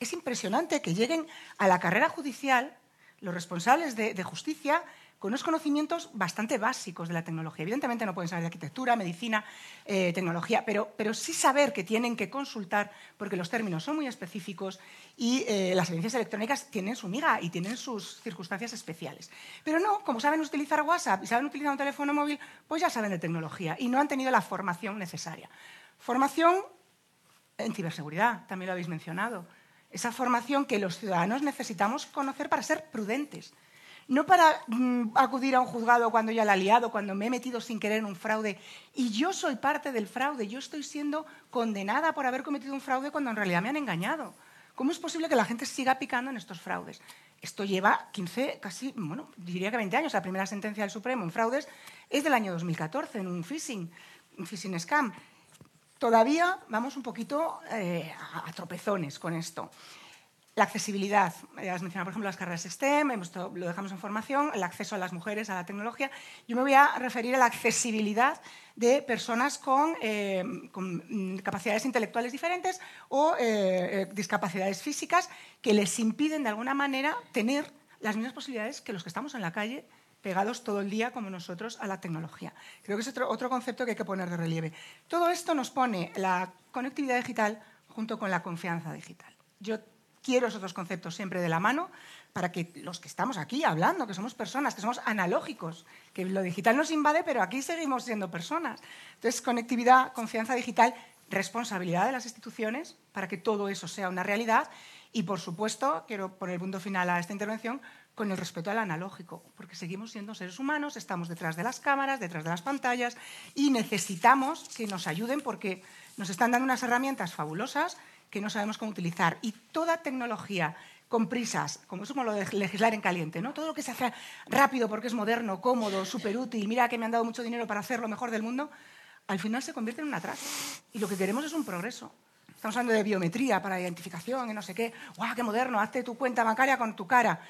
Es impresionante que lleguen a la carrera judicial los responsables de, justicia con unos conocimientos bastante básicos de la tecnología. Evidentemente no pueden saber de arquitectura, medicina, eh, tecnología, pero, pero, sí saber que tienen que consultar porque los términos son muy específicos y eh, las evidencias electrónicas tienen su miga y tienen sus circunstancias especiales. Pero no, como saben utilizar WhatsApp y saben utilizar un teléfono móvil, pues ya saben de tecnología y no han tenido la formación necesaria. Formación en ciberseguridad, también lo habéis mencionado esa formación que los ciudadanos necesitamos conocer para ser prudentes. No para mm, acudir a un juzgado cuando ya la he liado, cuando me he metido sin querer en un fraude y yo soy parte del fraude, yo estoy siendo condenada por haber cometido un fraude cuando en realidad me han engañado. ¿Cómo es posible que la gente siga picando en estos fraudes? Esto lleva 15, casi, bueno, diría que 20 años. La primera sentencia del Supremo en fraudes es del año 2014, en un phishing, un phishing scam. Todavía vamos un poquito eh, a tropezones con esto. La accesibilidad, has mencionado por ejemplo las carreras STEM, lo dejamos en formación, el acceso a las mujeres a la tecnología. Yo me voy a referir a la accesibilidad de personas con, eh, capacidades intelectuales diferentes o eh, discapacidades físicas que les impiden de alguna manera tener las mismas posibilidades que los que estamos en la calle pegados todo el día como nosotros a la tecnología. Creo que es otro, otro concepto que hay que poner de relieve. Todo esto nos pone la conectividad digital junto con la confianza digital. Yo quiero esos dos conceptos siempre de la mano para que los que estamos aquí hablando, que somos personas, que somos analógicos, que lo digital nos invade, pero aquí seguimos siendo personas. Entonces, conectividad, confianza digital, responsabilidad de las instituciones para que todo eso sea una realidad y, por supuesto, quiero poner punto final a esta intervención, con el respeto al analógico, porque seguimos siendo seres humanos, estamos detrás de las cámaras, detrás de las pantallas y necesitamos que nos ayuden porque nos están dando unas herramientas fabulosas que no sabemos cómo utilizar. Y toda tecnología con prisas, como es como lo de legislar en caliente, ¿no? todo lo que se hace rápido porque es moderno, cómodo, súper útil, mira que me han dado mucho dinero para hacer lo mejor del mundo, al final se convierte en un atraso. Y lo que queremos es un progreso. Estamos hablando de biometría para identificación y no sé qué. ¡Guau, qué moderno! Hazte tu cuenta bancaria con tu cara.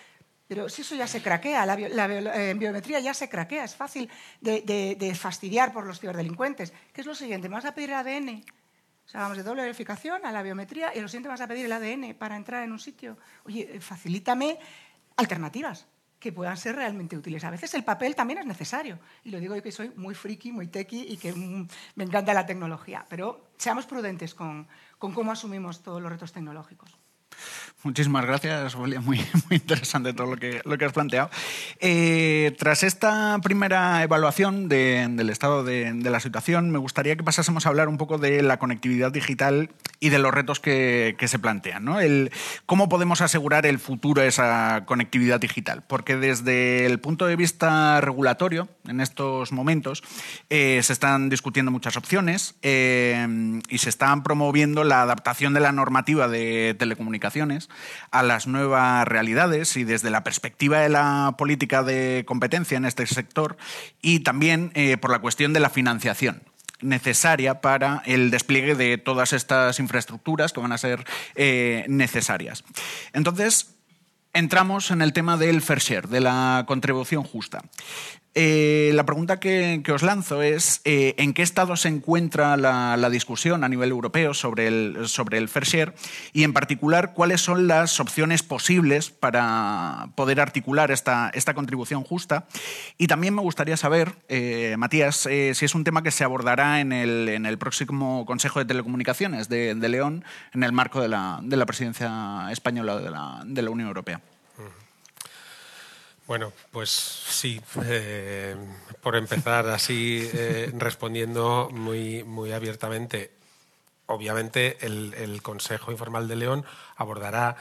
Pero si eso ya se craquea, la, eh, biometría ya se craquea, es fácil de, fastidiar por los ciberdelincuentes. ¿Qué es lo siguiente? ¿Me vas a pedir el ADN? O sea, vamos de doble verificación a la biometría y lo siguiente vas a pedir el ADN para entrar en un sitio. Oye, eh, facilítame alternativas que puedan ser realmente útiles. A veces el papel también es necesario. Y lo digo yo que soy muy friki, muy tequi y que mm, me encanta la tecnología. Pero seamos prudentes con cómo asumimos todos los retos tecnológicos. Muchísimas gracias, Muy, muy interesante todo lo que, lo que has planteado. Eh, tras esta primera evaluación del estado de, la situación, me gustaría que pasásemos a hablar un poco de la conectividad digital y de los retos que, se plantean. ¿Cómo podemos asegurar el futuro de esa conectividad digital? Porque desde el punto de vista regulatorio, en estos momentos, eh, se están discutiendo muchas opciones eh, y se están promoviendo la adaptación de la normativa de telecomunicaciones a las nuevas realidades y desde la perspectiva de la política de competencia en este sector y también eh, por la cuestión de la financiación necesaria para el despliegue de todas estas infraestructuras que van a ser necesarias. Entonces, entramos en el tema del fair share, de la contribución justa. Eh, la pregunta que, os lanzo es eh, ¿en qué estado se encuentra la, discusión a nivel europeo sobre el, sobre el fair share? Y en particular, ¿cuáles son las opciones posibles para poder articular esta, esta contribución justa? Y también me gustaría saber, eh, Matías, si es un tema que se abordará en el, en el próximo Consejo de Telecomunicaciones de, León en el marco de la, de la presidencia española de la, de la Unión Europea. Bueno, pues sí, eh, por empezar así eh, respondiendo muy, muy abiertamente. Obviamente el, Consejo Informal de León abordará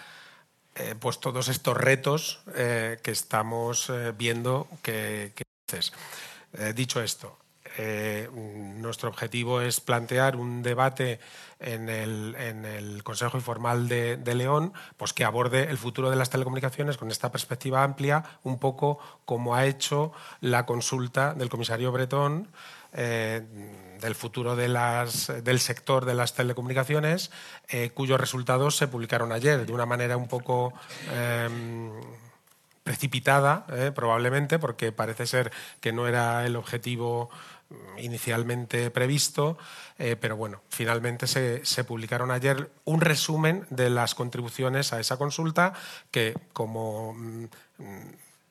eh, pues todos estos retos que estamos viendo que, que dicho esto, nuestro objetivo es plantear un debate en el, Consejo Informal de, León, pues que aborde el futuro de las telecomunicaciones con esta perspectiva amplia, un poco como ha hecho la consulta del comisario Bretón eh, del futuro de del sector de las telecomunicaciones, eh, cuyos resultados se publicaron ayer de una manera un poco... Precipitada, eh, probablemente, porque parece ser que no era el objetivo inicialmente previsto, eh, pero bueno, finalmente se, publicaron ayer un resumen de las contribuciones a esa consulta que, como mm,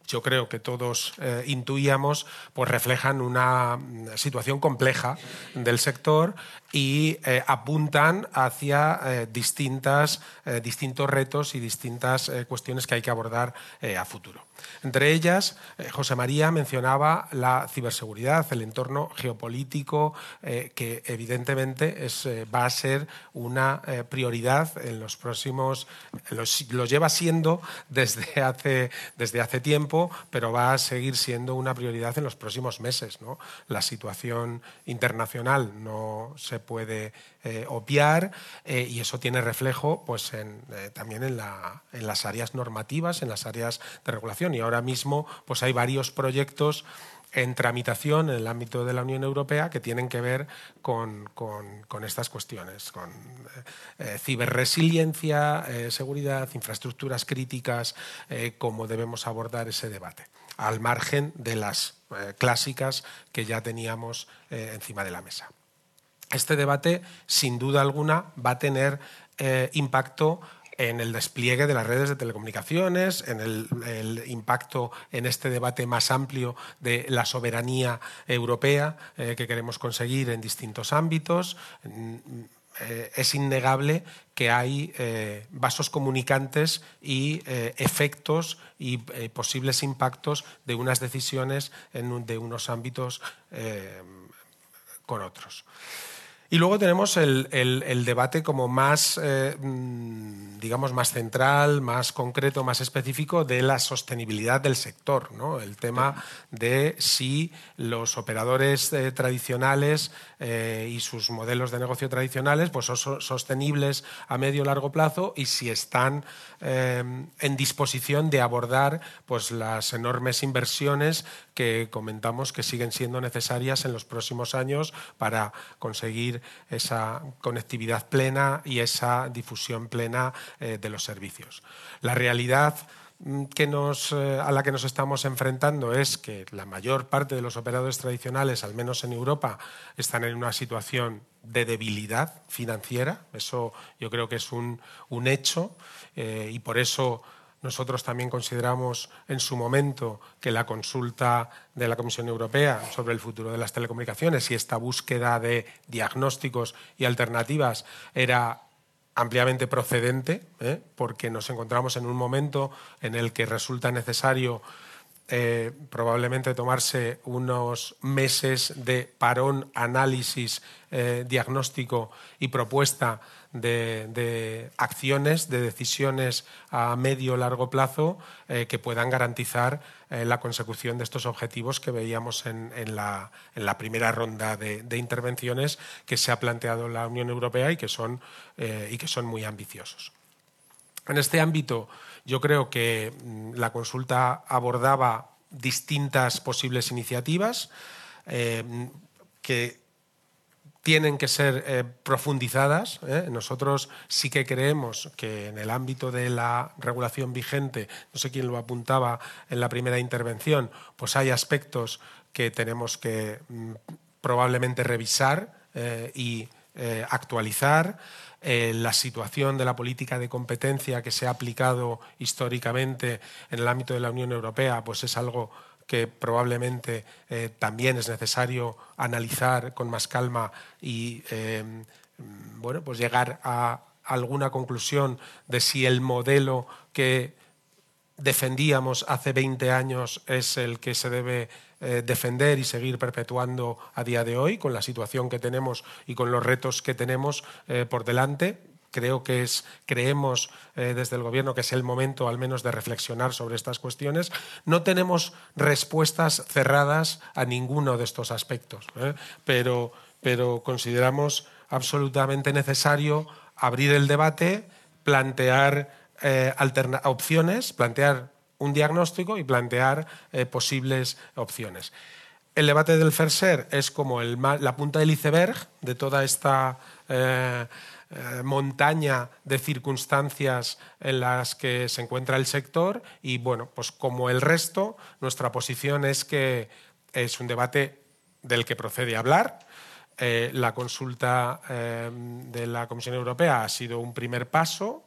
yo creo que todos eh, intuíamos, pues reflejan una situación compleja del sector y eh, apuntan hacia distintas, distintos retos y distintas cuestiones que hay que abordar a futuro. Entre ellas, eh, José María mencionaba la ciberseguridad, el entorno geopolítico, eh, que evidentemente eh, va a ser una prioridad en los próximos, lo lleva siendo desde hace, desde hace tiempo, pero va a seguir siendo una prioridad en los próximos meses. La situación internacional no se puede obviar y eso tiene reflejo pues, también en, en las áreas normativas, en las áreas de regulación. Y ahora mismo pues hay varios proyectos en tramitación en el ámbito de la Unión Europea que tienen que ver con, estas cuestiones, con eh, eh, ciberresiliencia, eh, seguridad, infraestructuras críticas, cómo debemos abordar ese debate, al margen de las clásicas que ya teníamos encima de la mesa. Este debate, sin duda alguna, va a tener impacto en el despliegue de las redes de telecomunicaciones, en el, impacto en este debate más amplio de la soberanía europea eh, que queremos conseguir en distintos ámbitos. Mm, eh, es innegable que hay eh, vasos comunicantes y efectos y posibles impactos de unas decisiones en de unos ámbitos con otros. Y luego tenemos el, debate como más, eh, mm, digamos, más central, más concreto, más específico de la sostenibilidad del sector. ¿no? El tema de si los operadores eh, tradicionales eh, y sus modelos de negocio tradicionales pues, son sostenibles a medio o largo plazo y si están en disposición de abordar pues, las enormes inversiones que comentamos que siguen siendo necesarias en los próximos años para conseguir esa conectividad plena y esa difusión plena eh, de los servicios. La realidad mm, que nos, eh, a la que nos estamos enfrentando es que la mayor parte de los operadores tradicionales, al menos en Europa, están en una situación de debilidad financiera. Eso yo creo que es un, hecho eh, y por eso nosotros también consideramos en su momento que la consulta de la Comisión Europea sobre el futuro de las telecomunicaciones y esta búsqueda de diagnósticos y alternativas era ampliamente procedente, ¿eh? porque nos encontramos en un momento en el que resulta necesario eh, probablemente tomarse unos meses de parón, análisis, eh, diagnóstico y propuesta de, acciones, de decisiones a medio o largo plazo eh, que puedan garantizar la consecución de estos objetivos que veíamos en, la, primera ronda de, intervenciones que se ha planteado la Unión Europea y que son, y que son muy ambiciosos. En este ámbito, yo creo que mm, la consulta abordaba distintas posibles iniciativas eh, que tienen que ser eh, profundizadas. ¿eh? Nosotros sí que creemos que en el ámbito de la regulación vigente, no sé quién lo apuntaba en la primera intervención, pues hay aspectos que tenemos que mm, probablemente revisar y actualizar. Eh, la situación de la política de competencia que se ha aplicado históricamente en el ámbito de la Unión Europea, pues es algo que probablemente eh, también es necesario analizar con más calma y eh, bueno, pues llegar a alguna conclusión de si el modelo que defendíamos hace 20 años es el que se debe eh, defender y seguir perpetuando a día de hoy, con la situación que tenemos y con los retos que tenemos eh, por delante. Creo que es, creemos eh, desde el Gobierno que es el momento al menos de reflexionar sobre estas cuestiones. No tenemos respuestas cerradas a ninguno de estos aspectos, pero, pero consideramos absolutamente necesario abrir el debate, plantear opciones, plantear un diagnóstico y plantear eh, posibles opciones. El debate del FERSER es como la punta del iceberg de toda esta eh, eh, montaña de circunstancias en las que se encuentra el sector y, bueno, pues como el resto, nuestra posición es que es un debate del que procede hablar. la consulta de la Comisión Europea ha sido un primer paso.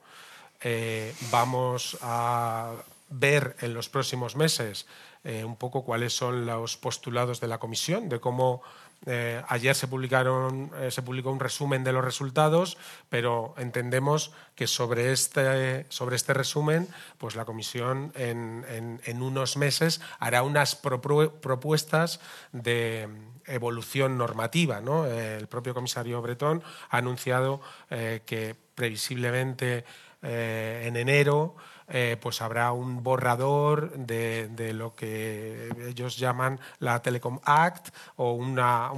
vamos a ver en los próximos meses eh, un poco cuáles son los postulados de la comisión, de cómo eh, ayer se, publicaron, eh, se publicó un resumen de los resultados, pero entendemos que sobre este, sobre este resumen pues la comisión en, en, unos meses hará unas propuestas de evolución normativa. ¿no? el propio comisario Bretón ha anunciado que previsiblemente en enero eh, pues habrá un borrador de, lo que ellos llaman la Telecom Act o un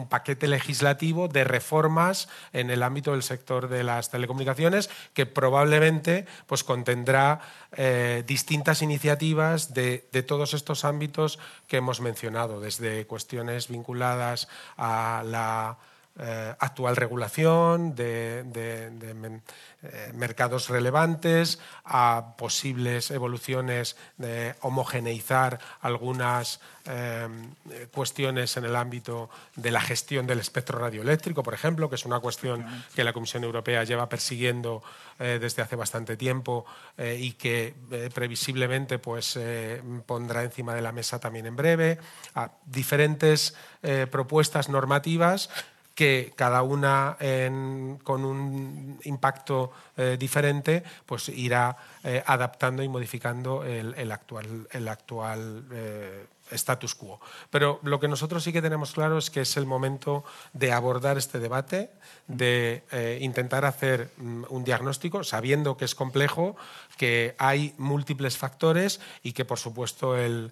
paquete legislativo de reformas en el ámbito del sector de las telecomunicaciones que probablemente pues, contendrá eh, distintas iniciativas de, todos estos ámbitos que hemos mencionado, desde cuestiones vinculadas a la eh, actual regulación de, eh, mercados relevantes, a posibles evoluciones de homogeneizar algunas eh, cuestiones en el ámbito de la gestión del espectro radioeléctrico, por ejemplo, que es una cuestión que la Comisión Europea lleva persiguiendo desde hace bastante tiempo y que previsiblemente pues, pondrá encima de la mesa también en breve, a diferentes propuestas normativas que cada una con un impacto eh, diferente, pues irá eh, adaptando y modificando el, actual, el actual eh, status quo. Pero lo que nosotros sí que tenemos claro es que es el momento de abordar este debate, de intentar hacer mm, un diagnóstico, sabiendo que es complejo, que hay múltiples factores y que, por supuesto, el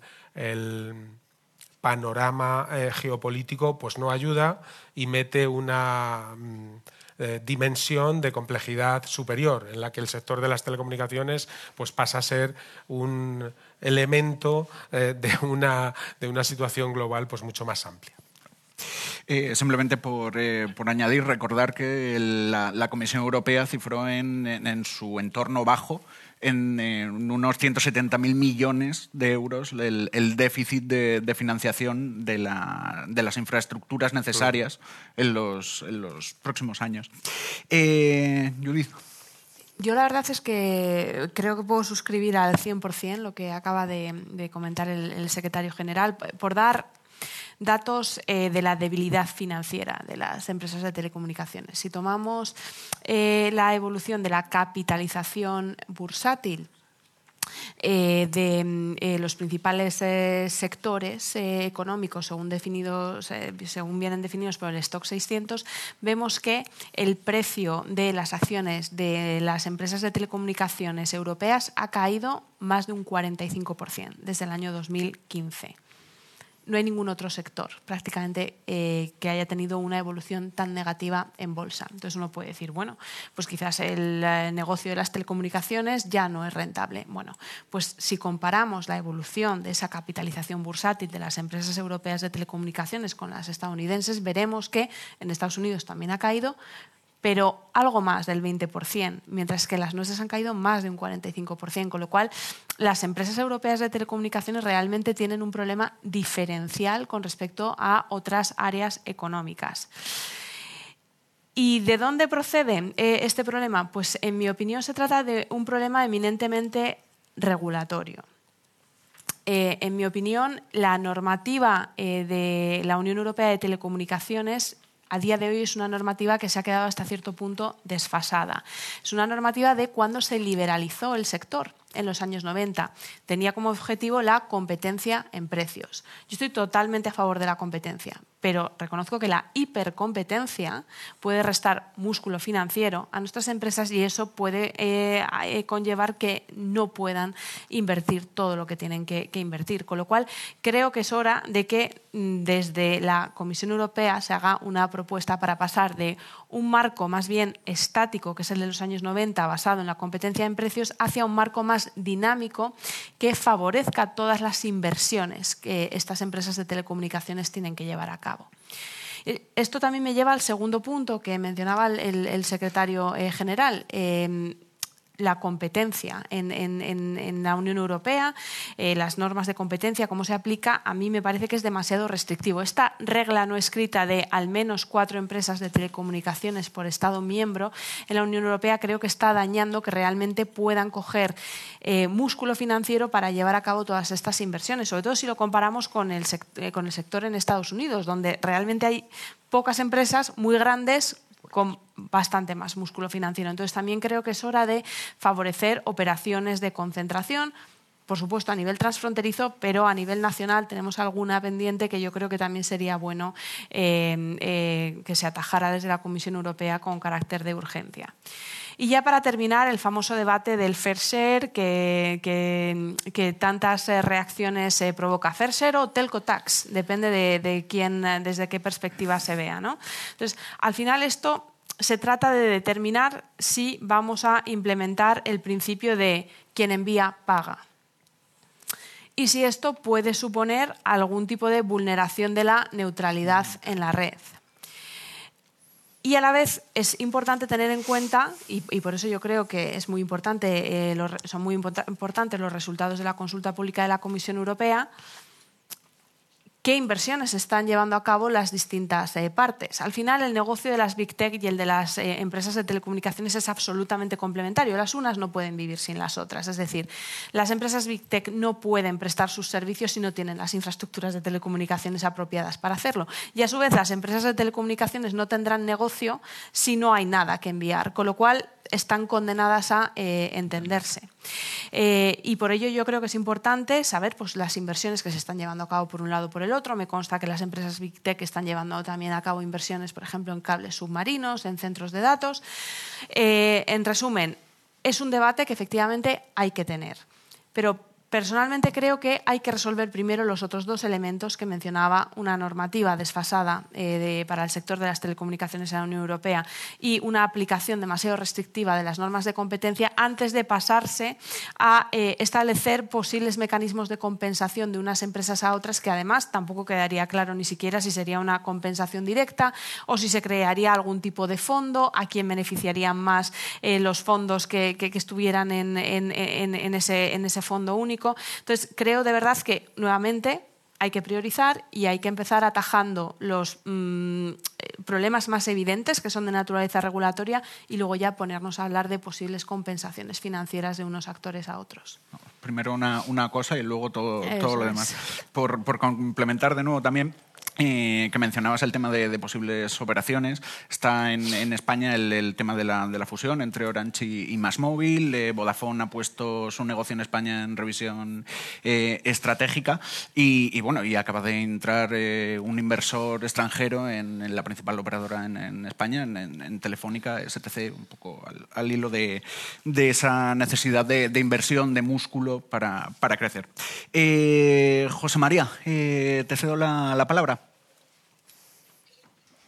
panorama eh, geopolítico pues no ayuda y mete una mm, eh, dimensión de complejidad superior en la que el sector de las telecomunicaciones pues pasa a ser un elemento eh, de, una, de una situación global pues mucho más amplia. Simplemente por, añadir, recordar que la, Comisión Europea cifró en, en, su entorno bajo en, unos 170.000 millones de euros el, déficit de, financiación de, las infraestructuras necesarias en los, próximos años. Eh, Judith. Yo la verdad es que creo que puedo suscribir al 100% lo que acaba de, comentar el, secretario general. Por dar datos eh, de la debilidad financiera de las empresas de telecomunicaciones. Si tomamos eh, la evolución de la capitalización bursátil, eh, de mm, los principales sectores económicos según, definidos, según vienen definidos por el Stock 600, vemos que el precio de las acciones de las empresas de telecomunicaciones europeas ha caído más de un 45% desde el año 2015 no hay ningún otro sector prácticamente eh, que haya tenido una evolución tan negativa en bolsa. Entonces uno puede decir, bueno, pues quizás el eh, negocio de las telecomunicaciones ya no es rentable. Bueno, pues si comparamos la evolución de esa capitalización bursátil de las empresas europeas de telecomunicaciones con las estadounidenses, veremos que en Estados Unidos también ha caído, pero algo más del 20%, mientras que las nuestras han caído más de un 45%, con lo cual las empresas europeas de telecomunicaciones realmente tienen un problema diferencial con respecto a otras áreas económicas. ¿Y de dónde procede eh, este problema? Pues en mi opinión se trata de un problema eminentemente regulatorio. Eh, en mi opinión, la normativa eh, de la Unión Europea de Telecomunicaciones a día de hoy es una normativa que se ha quedado hasta cierto punto desfasada. Es una normativa de cuando se liberalizó el sector en los años 90. Tenía como objetivo la competencia en precios. Yo estoy totalmente a favor de la competencia, pero reconozco que la hipercompetencia puede restar músculo financiero a nuestras empresas y eso puede eh, eh, conllevar que no puedan invertir todo lo que tienen que, invertir. Con lo cual, creo que es hora de que mm, desde la Comisión Europea se haga una propuesta para pasar de un marco más bien estático, que es el de los años 90, basado en la competencia en precios, hacia un marco más dinámico que favorezca todas las inversiones que estas empresas de telecomunicaciones tienen que llevar a cabo. Eh, esto también me lleva al segundo punto que mencionaba el, secretario eh, general. Eh, la competencia en, la Unión Europea, eh, las normas de competencia, cómo se aplica, a mí me parece que es demasiado restrictivo. Esta regla no escrita de al menos cuatro empresas de telecomunicaciones por Estado miembro en la Unión Europea creo que está dañando que realmente puedan coger eh, músculo financiero para llevar a cabo todas estas inversiones, sobre todo si lo comparamos con el, eh, con el sector en Estados Unidos, donde realmente hay pocas empresas muy grandes con bastante más músculo financiero. Entonces también creo que es hora de favorecer operaciones de concentración, por supuesto a nivel transfronterizo, pero a nivel nacional tenemos alguna pendiente que yo creo que también sería bueno eh, eh, que se atajara desde la Comisión Europea con carácter de urgencia. Y ya para terminar, el famoso debate del fair share que, que, tantas eh, reacciones provoca. Fair share o telco tax, depende de, de, quién, desde qué perspectiva se vea. ¿no? Entonces, al final esto se trata de determinar si vamos a implementar el principio de quien envía paga. Y si esto puede suponer algún tipo de vulneración de la neutralidad en la red. Y a la vez es importante tener en cuenta, y, por eso yo creo que es muy importante, eh, son muy importantes los resultados de la consulta pública de la Comisión Europea, qué inversiones están llevando a cabo las distintas eh, partes. Al final, el negocio de las Big Tech y el de las eh, empresas de telecomunicaciones es absolutamente complementario. Las unas no pueden vivir sin las otras. Es decir, las empresas Big Tech no pueden prestar sus servicios si no tienen las infraestructuras de telecomunicaciones apropiadas para hacerlo. Y a su vez, las empresas de telecomunicaciones no tendrán negocio si no hay nada que enviar. Con lo cual, están condenadas a eh, entenderse. Eh, y por ello yo creo que es importante saber pues, las inversiones que se están llevando a cabo por un lado o por el otro. Me consta que las empresas Big Tech están llevando también a cabo inversiones, por ejemplo, en cables submarinos, en centros de datos. Eh, en resumen, es un debate que efectivamente hay que tener. Pero Personalmente creo que hay que resolver primero los otros dos elementos que mencionaba, una normativa desfasada eh, para el sector de las telecomunicaciones en la Unión Europea y una aplicación demasiado restrictiva de las normas de competencia antes de pasarse a eh, establecer posibles mecanismos de compensación de unas empresas a otras que además tampoco quedaría claro ni siquiera si sería una compensación directa o si se crearía algún tipo de fondo, a quién beneficiarían más eh, los fondos que, estuvieran en, ese, en ese fondo único entonces, creo de verdad que nuevamente hay que priorizar y hay que empezar atajando los mm, problemas más evidentes que son de naturaleza regulatoria y luego ya ponernos a hablar de posibles compensaciones financieras de unos actores a otros. Primero una, cosa y luego todo, todo lo demás. Por, por complementar de nuevo también, eh, que mencionabas el tema de, posibles operaciones. Está en, España el, tema de la, fusión entre Orange y, Más Móvil. Eh, Vodafone ha puesto su negocio en España en revisión eh, estratégica y, bueno, y acaba de entrar un inversor extranjero en, la principal operadora en, España, en, Telefónica, STC, un poco al, hilo de, esa necesidad de, inversión, de músculo para, crecer. José María, te cedo la palabra.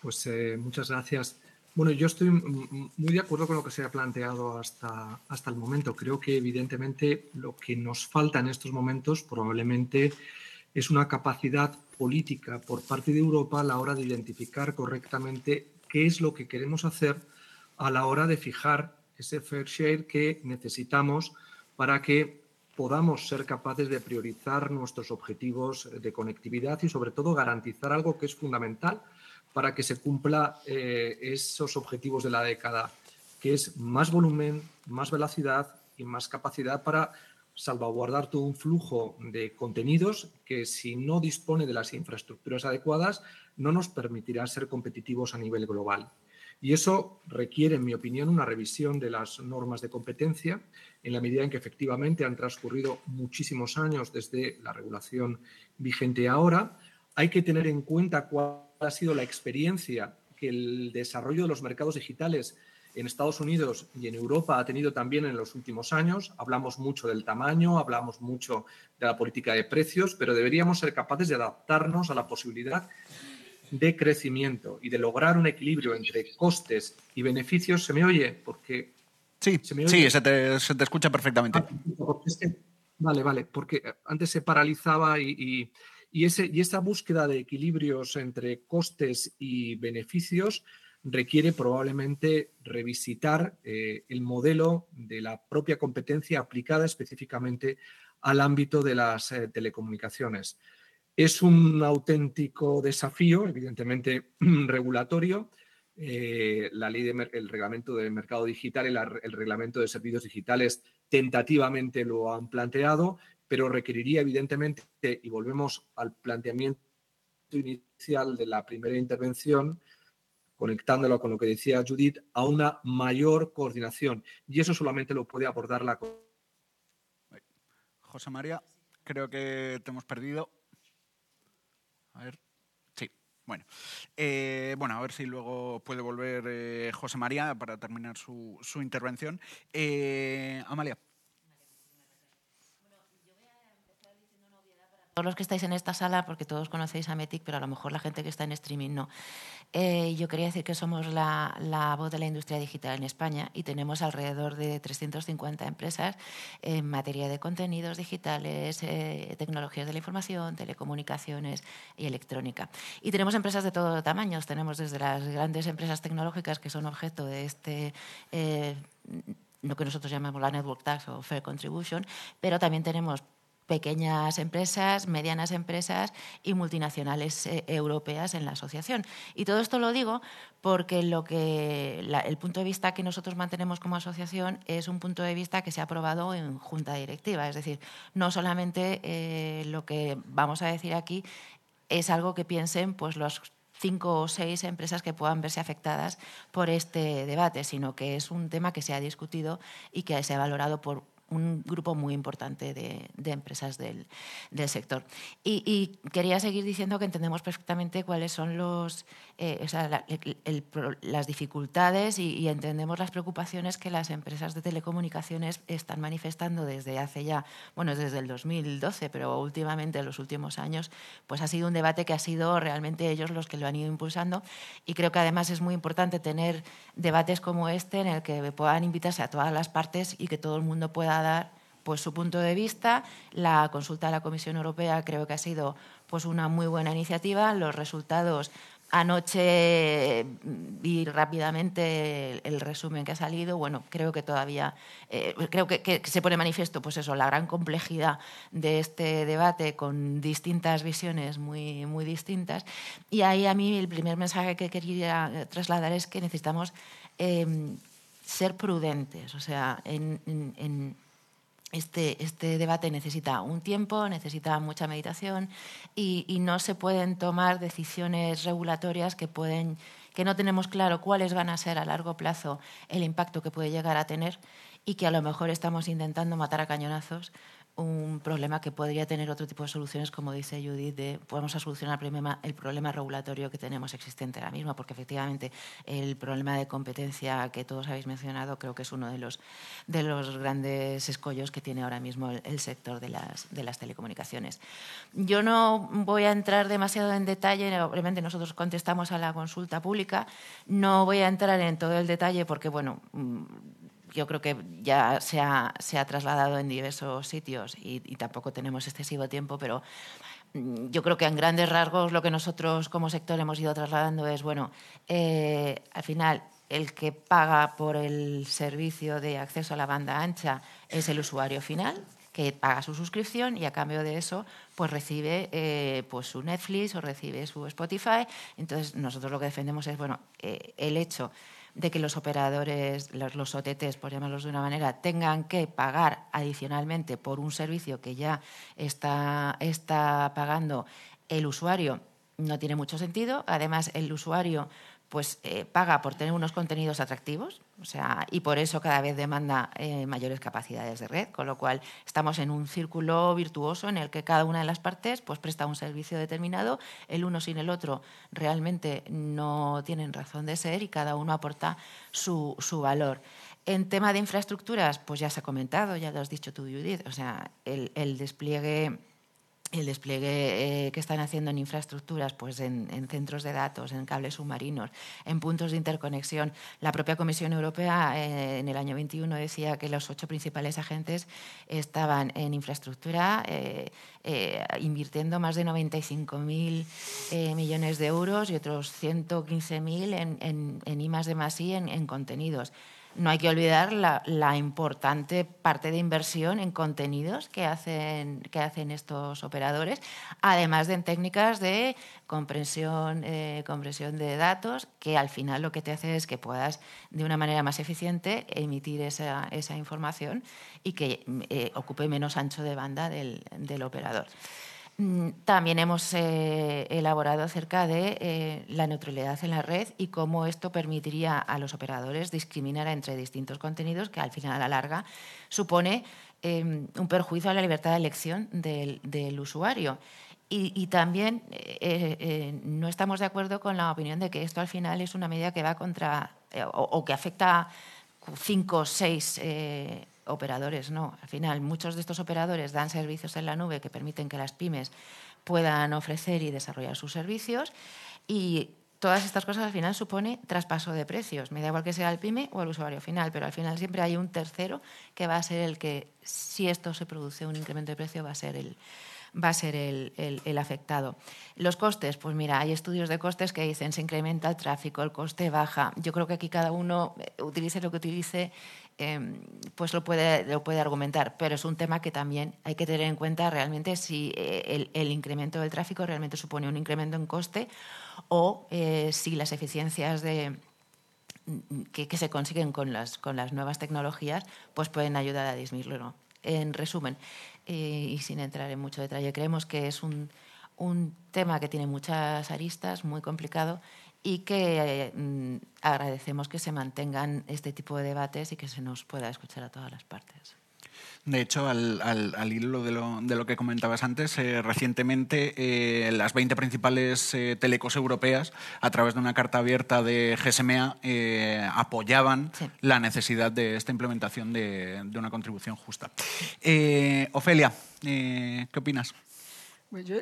Pues eh, muchas gracias. Bueno, yo estoy muy de acuerdo con lo que se ha planteado hasta, hasta el momento. Creo que evidentemente lo que nos falta en estos momentos probablemente es una capacidad política por parte de Europa a la hora de identificar correctamente qué es lo que queremos hacer a la hora de fijar ese fair share que necesitamos para que podamos ser capaces de priorizar nuestros objetivos de conectividad y sobre todo garantizar algo que es fundamental, para que se cumpla eh, esos objetivos de la década, que es más volumen, más velocidad y más capacidad para salvaguardar todo un flujo de contenidos que si no dispone de las infraestructuras adecuadas no nos permitirá ser competitivos a nivel global. Y eso requiere, en mi opinión, una revisión de las normas de competencia en la medida en que efectivamente han transcurrido muchísimos años desde la regulación vigente ahora. Hay que tener en cuenta cuál ha sido la experiencia que el desarrollo de los mercados digitales en Estados Unidos y en Europa ha tenido también en los últimos años. Hablamos mucho del tamaño, hablamos mucho de la política de precios, pero deberíamos ser capaces de adaptarnos a la posibilidad de crecimiento y de lograr un equilibrio entre costes y beneficios. ¿Se me oye? Porque sí, se, me oye? sí se, te, escucha perfectamente. Vale, vale, porque antes se paralizaba y y, y esa búsqueda de equilibrios entre costes y beneficios requiere probablemente revisitar eh, el modelo de la propia competencia aplicada específicamente al ámbito de las eh, telecomunicaciones. Es un auténtico desafío, evidentemente regulatorio. Eh, la ley de, el reglamento del mercado digital y el reglamento de servicios digitales tentativamente lo han planteado, pero requeriría evidentemente, y volvemos al planteamiento inicial de la primera intervención, conectándolo con lo que decía Judith, a una mayor coordinación. Y eso solamente lo puede abordar la... José María, creo que te hemos perdido. A ver. Bueno. Eh, bueno, a ver si luego puede volver eh, José María para terminar su, su intervención. Eh, Amalia. Todos los que estáis en esta sala, porque todos conocéis a Metic, pero a lo mejor la gente que está en streaming no. Eh, yo quería decir que somos la, voz de la industria digital en España y tenemos alrededor de 350 empresas en materia de contenidos digitales, eh, tecnologías de la información, telecomunicaciones y electrónica. Y tenemos empresas de todo tamaños. Tenemos desde las grandes empresas tecnológicas que son objeto de este... Eh, lo que nosotros llamamos la Network Tax o Fair Contribution, pero también tenemos pequeñas empresas, medianas empresas y multinacionales eh, europeas en la asociación. Y todo esto lo digo porque lo que, el punto de vista que nosotros mantenemos como asociación es un punto de vista que se ha aprobado en junta directiva. Es decir, no solamente eh, lo que vamos a decir aquí es algo que piensen pues, los cinco o seis empresas que puedan verse afectadas por este debate, sino que es un tema que se ha discutido y que se ha valorado por un grupo muy importante de, empresas del, sector. Y, quería seguir diciendo que entendemos perfectamente cuáles son los, eh, las dificultades y, entendemos las preocupaciones que las empresas de telecomunicaciones están manifestando desde hace ya, bueno, desde el 2012, pero últimamente, en los últimos años, pues ha sido un debate que ha sido realmente ellos los que lo han ido impulsando. Y creo que además es muy importante tener debates como este en el que puedan invitarse a todas las partes y que todo el mundo pueda dar pues, su punto de vista. La consulta de la Comisión Europea creo que ha sido pues, una muy buena iniciativa. Los resultados Anoche vi rápidamente el, resumen que ha salido. Bueno, creo que todavía eh, creo que, se pone manifiesto, pues eso, la gran complejidad de este debate con distintas visiones muy, muy distintas. Y ahí a mí el primer mensaje que quería trasladar es que necesitamos eh, ser prudentes, o sea, en este, este, debate necesita un tiempo, necesita mucha meditación y, y, no se pueden tomar decisiones regulatorias que, pueden, que no tenemos claro cuáles van a ser a largo plazo el impacto que puede llegar a tener y que a lo mejor estamos intentando matar a cañonazos un problema que podría tener otro tipo de soluciones, como dice Judith, de podemos solucionar el problema, el regulatorio que tenemos existente ahora mismo, porque efectivamente el problema de competencia que todos habéis mencionado creo que es uno de los, de los grandes escollos que tiene ahora mismo el, sector de las, de las telecomunicaciones. Yo no voy a entrar demasiado en detalle, obviamente nosotros contestamos a la consulta pública, no voy a entrar en todo el detalle porque, bueno, yo creo que ya se ha, se ha trasladado en diversos sitios y, tampoco tenemos excesivo tiempo, pero mm, yo creo que en grandes rasgos lo que nosotros como sector hemos ido trasladando es, bueno, eh, al final el que paga por el servicio de acceso a la banda ancha es el usuario final, que paga su suscripción y a cambio de eso pues recibe eh, pues su Netflix o recibe su Spotify. Entonces nosotros lo que defendemos es bueno eh, el hecho de que los operadores, los, OTTs, por llamarlos de una manera, tengan que pagar adicionalmente por un servicio que ya está, está pagando el usuario, no tiene mucho sentido. Además, el usuario pues eh, paga por tener unos contenidos atractivos, o sea, y por eso cada vez demanda eh, mayores capacidades de red, con lo cual estamos en un círculo virtuoso en el que cada una de las partes pues, presta un servicio determinado, el uno sin el otro realmente no tienen razón de ser y cada uno aporta su, su valor. En tema de infraestructuras, pues ya se ha comentado, ya lo has dicho tú, Judith, o sea, el, el despliegue el despliegue eh, que están haciendo en infraestructuras, pues en, centros de datos, en cables submarinos, en puntos de interconexión. La propia Comisión Europea eh, en el año 21 decía que los ocho principales agentes estaban en infraestructura eh, invirtiendo más de 95.000 millones de euros y otros 115.000 en, en, en I más I en contenidos. No hay que olvidar la, importante parte de inversión en contenidos que hacen, que hacen estos operadores, además de en técnicas de comprensión, eh, de datos, que al final lo que te hace es que puedas de una manera más eficiente emitir esa, información y que eh, ocupe menos ancho de banda del operador. Mm, también hemos eh, elaborado acerca de eh, la neutralidad en la red y cómo esto permitiría a los operadores discriminar entre distintos contenidos que al final a la larga supone em, un perjuicio a la libertad de elección del, usuario. Y, también eh, no estamos de acuerdo con la opinión de que esto al final es una medida que va contra o, que afecta cinco o seis operadores no. Al final, muchos de estos operadores dan servicios en la nube que permiten que las pymes puedan ofrecer y desarrollar sus servicios y todas estas cosas al final supone traspaso de precios. Me da igual que sea el pyme o el usuario final, pero al final siempre hay un tercero que va a ser el que, si esto se produce un incremento de precio, va a ser el, va a ser el, el, afectado. Los costes, pues mira, hay estudios de costes que dicen se incrementa el tráfico, el coste baja. Yo creo que aquí cada uno eh, utilice lo que utilice, Em, pues lo puede, lo puede argumentar, pero es un tema que también hay que tener en cuenta realmente si eh, el, incremento del tráfico realmente supone un incremento en coste o eh, si las eficiencias de, que, se consiguen con las, con las nuevas tecnologías pues pueden ayudar a disminuirlo. En resumen, eh, y sin entrar en mucho detalle, creemos que es un, un tema que tiene muchas aristas, muy complicado y que mm, agradecemos que se mantengan este tipo de debates y que se nos pueda escuchar a todas las partes. De hecho, al, al, hilo de lo, de lo, que comentabas antes, eh, recientemente eh, las 20 principales eh, telecos europeas, a través de una carta abierta de GSMA, apoyaban la necesidad de esta implementación de, de una contribución justa. Ofelia, ¿qué opinas? Pues yo,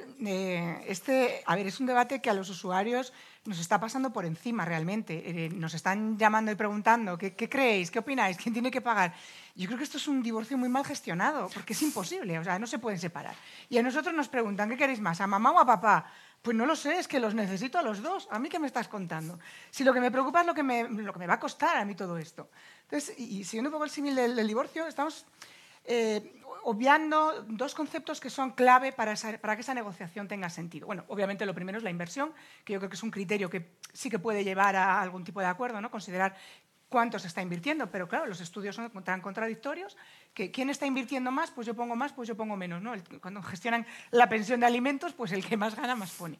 este, a ver, es un debate que a los usuarios nos está pasando por encima realmente. Eh, nos están llamando y preguntando, ¿qué, creéis? ¿Qué opináis? ¿Quién tiene que pagar? Yo creo que esto es un divorcio muy mal gestionado, porque es imposible, o sea, no se pueden separar. Y a nosotros nos preguntan, ¿qué queréis más, a mamá o a papá? Pues no lo sé, es que los necesito a los dos. ¿A mí qué me estás contando? Si lo que me preocupa es lo que me, lo que me va a costar a mí todo esto. Entonces, y, siguiendo un poco el símil del, divorcio, estamos... Eh, obviando dos conceptos que son clave para, para, que esa negociación tenga sentido. Bueno, obviamente lo primero es la inversión, que yo creo que es un criterio que sí que puede llevar a algún tipo de acuerdo, ¿no? considerar cuánto se está invirtiendo, pero claro, los estudios son tan contradictorios que quién está invirtiendo más, pues yo pongo más, pues yo pongo menos. ¿no? cuando gestionan la pensión de alimentos, pues el que más gana más pone.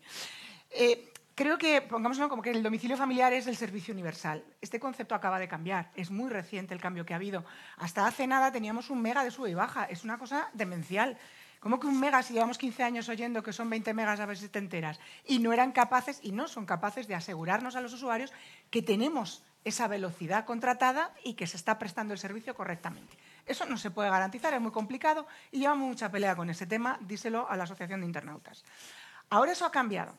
Eh, creo que, pongámoslo como que el domicilio familiar es el servicio universal. Este concepto acaba de cambiar. Es muy reciente el cambio que ha habido. Hasta hace nada teníamos un mega de sube y baja. Es una cosa demencial. ¿Cómo que un mega, si llevamos 15 años oyendo que son 20 megas a te enteras? Y no eran capaces, y no son capaces de asegurarnos a los usuarios que tenemos esa velocidad contratada y que se está prestando el servicio correctamente. Eso no se puede garantizar, es muy complicado y llevamos mucha pelea con ese tema, díselo a la Asociación de Internautas. Ahora eso ha cambiado.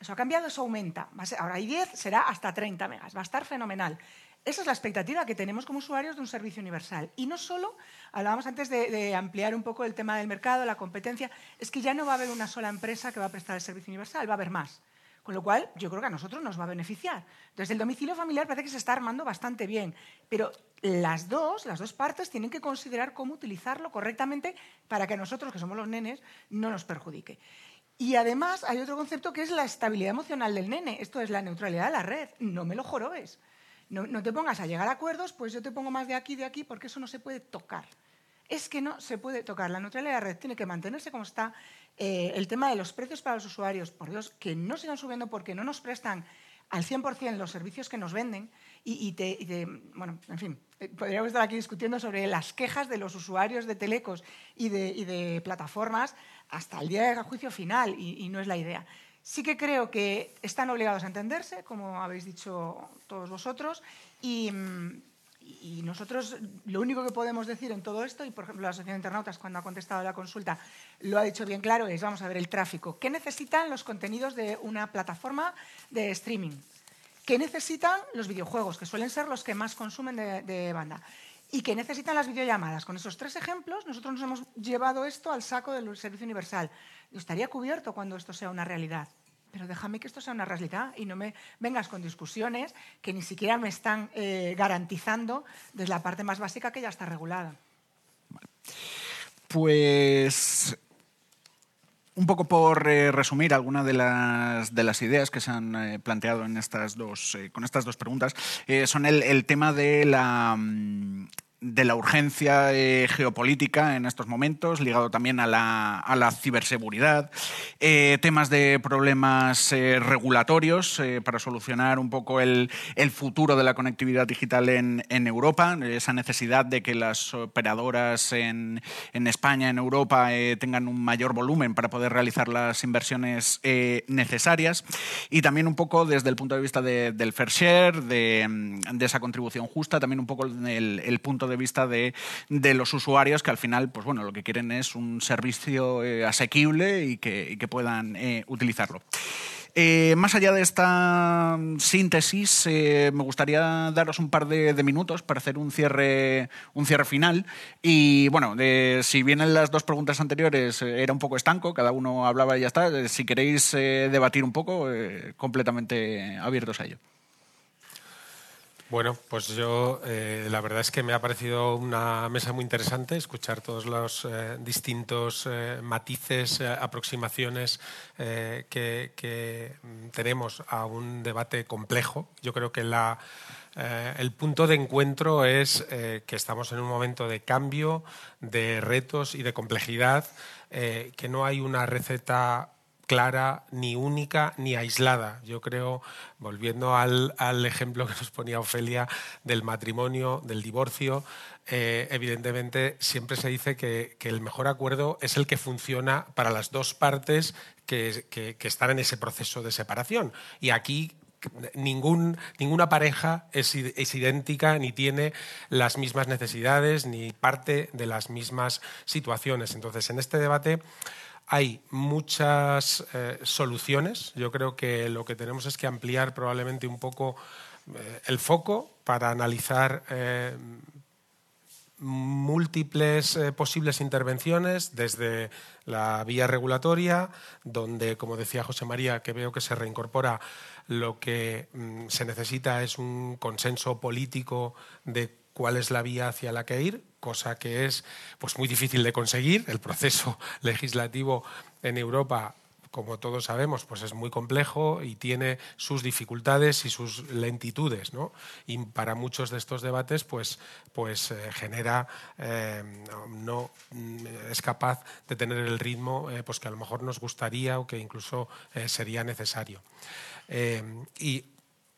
Eso ha cambiado, eso aumenta. Ahora hay 10, será hasta 30 megas. Va a estar fenomenal. Esa es la expectativa que tenemos como usuarios de un servicio universal. Y no solo, hablábamos antes de, ampliar un poco el tema del mercado, la competencia, es que ya no va a haber una sola empresa que va a prestar el servicio universal, va a haber más. Con lo cual, yo creo que a nosotros nos va a beneficiar. Entonces, el domicilio familiar parece que se está armando bastante bien, pero las dos, las dos partes tienen que considerar cómo utilizarlo correctamente para que a nosotros, que somos los nenes, no nos perjudique. Y además hay otro concepto que es la estabilidad emocional del nene. Esto es la neutralidad de la red. No me lo jorobes. No, no te pongas a llegar a acuerdos, pues yo te pongo más de aquí, de aquí, porque eso no se puede tocar. Es que no se puede tocar. La neutralidad de la red tiene que mantenerse como está eh, el tema de los precios para los usuarios, por Dios, que no sigan subiendo porque no nos prestan al 100% los servicios que nos venden y, te, bueno, en fin, eh, podríamos estar aquí discutiendo sobre las quejas de los usuarios de telecos y de, plataformas hasta el día del juicio final y, no es la idea. Sí que creo que están obligados a entenderse, como habéis dicho todos vosotros, y, mm, y nosotros lo único que podemos decir en todo esto, y por ejemplo la Asociación de Internautas cuando ha contestado la consulta lo ha dicho bien claro, es vamos a ver el tráfico. ¿Qué necesitan los contenidos de una plataforma de streaming? ¿Qué necesitan los videojuegos, que suelen ser los que más consumen de, banda? ¿Y qué necesitan las videollamadas? Con esos tres ejemplos, nosotros nos hemos llevado esto al saco del servicio universal. estaría cubierto cuando esto sea una realidad. Pero déjame que esto sea una realidad y no me vengas con discusiones que ni siquiera me están eh, garantizando desde la parte más básica que ya está regulada. Pues un poco por eh, resumir algunas de las, de las ideas que se han eh, planteado en estas dos, con estas dos preguntas, son el, el, tema de la, mm, de la urgencia eh, geopolítica en estos momentos, ligado también a la, a la ciberseguridad, eh, temas de problemas eh, regulatorios para solucionar un poco el, el, futuro de la conectividad digital en, en, Europa, esa necesidad de que las operadoras en, en España, en Europa, tengan un mayor volumen para poder realizar las inversiones necesarias. Y también un poco desde el punto de vista de, del fair share, de, de, esa contribución justa, también un poco el, el punto de vista de, los usuarios que al final, pues bueno, lo que quieren es un servicio eh, asequible y que, puedan eh, utilizarlo. Eh, más allá de esta síntesis, me gustaría daros un par de, minutos para hacer un cierre, un cierre final. Y bueno, si vienen las dos preguntas anteriores, era un poco estanco, cada uno hablaba y ya está. si queréis debatir un poco, completamente abiertos a ello. Bueno, pues yo eh, la verdad es que me ha parecido una mesa muy interesante escuchar todos los eh, distintos eh, matices, aproximaciones que, que, tenemos a un debate complejo. Yo creo que la, el punto de encuentro es que estamos en un momento de cambio, de retos y de complejidad, que no hay una receta clara, ni única, ni aislada. Yo creo, volviendo al, ejemplo que nos ponía Ofelia del matrimonio, del divorcio, eh, evidentemente siempre se dice que, el mejor acuerdo es el que funciona para las dos partes que, están en ese proceso de separación. Y aquí Ningún, ninguna pareja es, es, idéntica ni tiene las mismas necesidades ni parte de las mismas situaciones. Entonces, en este debate hay muchas eh, soluciones. Yo creo que lo que tenemos es que ampliar probablemente un poco eh, el foco para analizar eh, múltiples posibles intervenciones desde la vía regulatoria, donde, como decía José María, que veo que se reincorpora, lo que mm, se necesita es un consenso político de cuál es la vía hacia la que ir, cosa que es pues, muy difícil de conseguir. El proceso legislativo en Europa como todos sabemos, pues es muy complejo y tiene sus dificultades y sus lentitudes, ¿no? Y para muchos de estos debates, pues, pues eh, genera, eh, no mm, es capaz de tener el ritmo pues que a lo mejor nos gustaría o que incluso sería necesario. y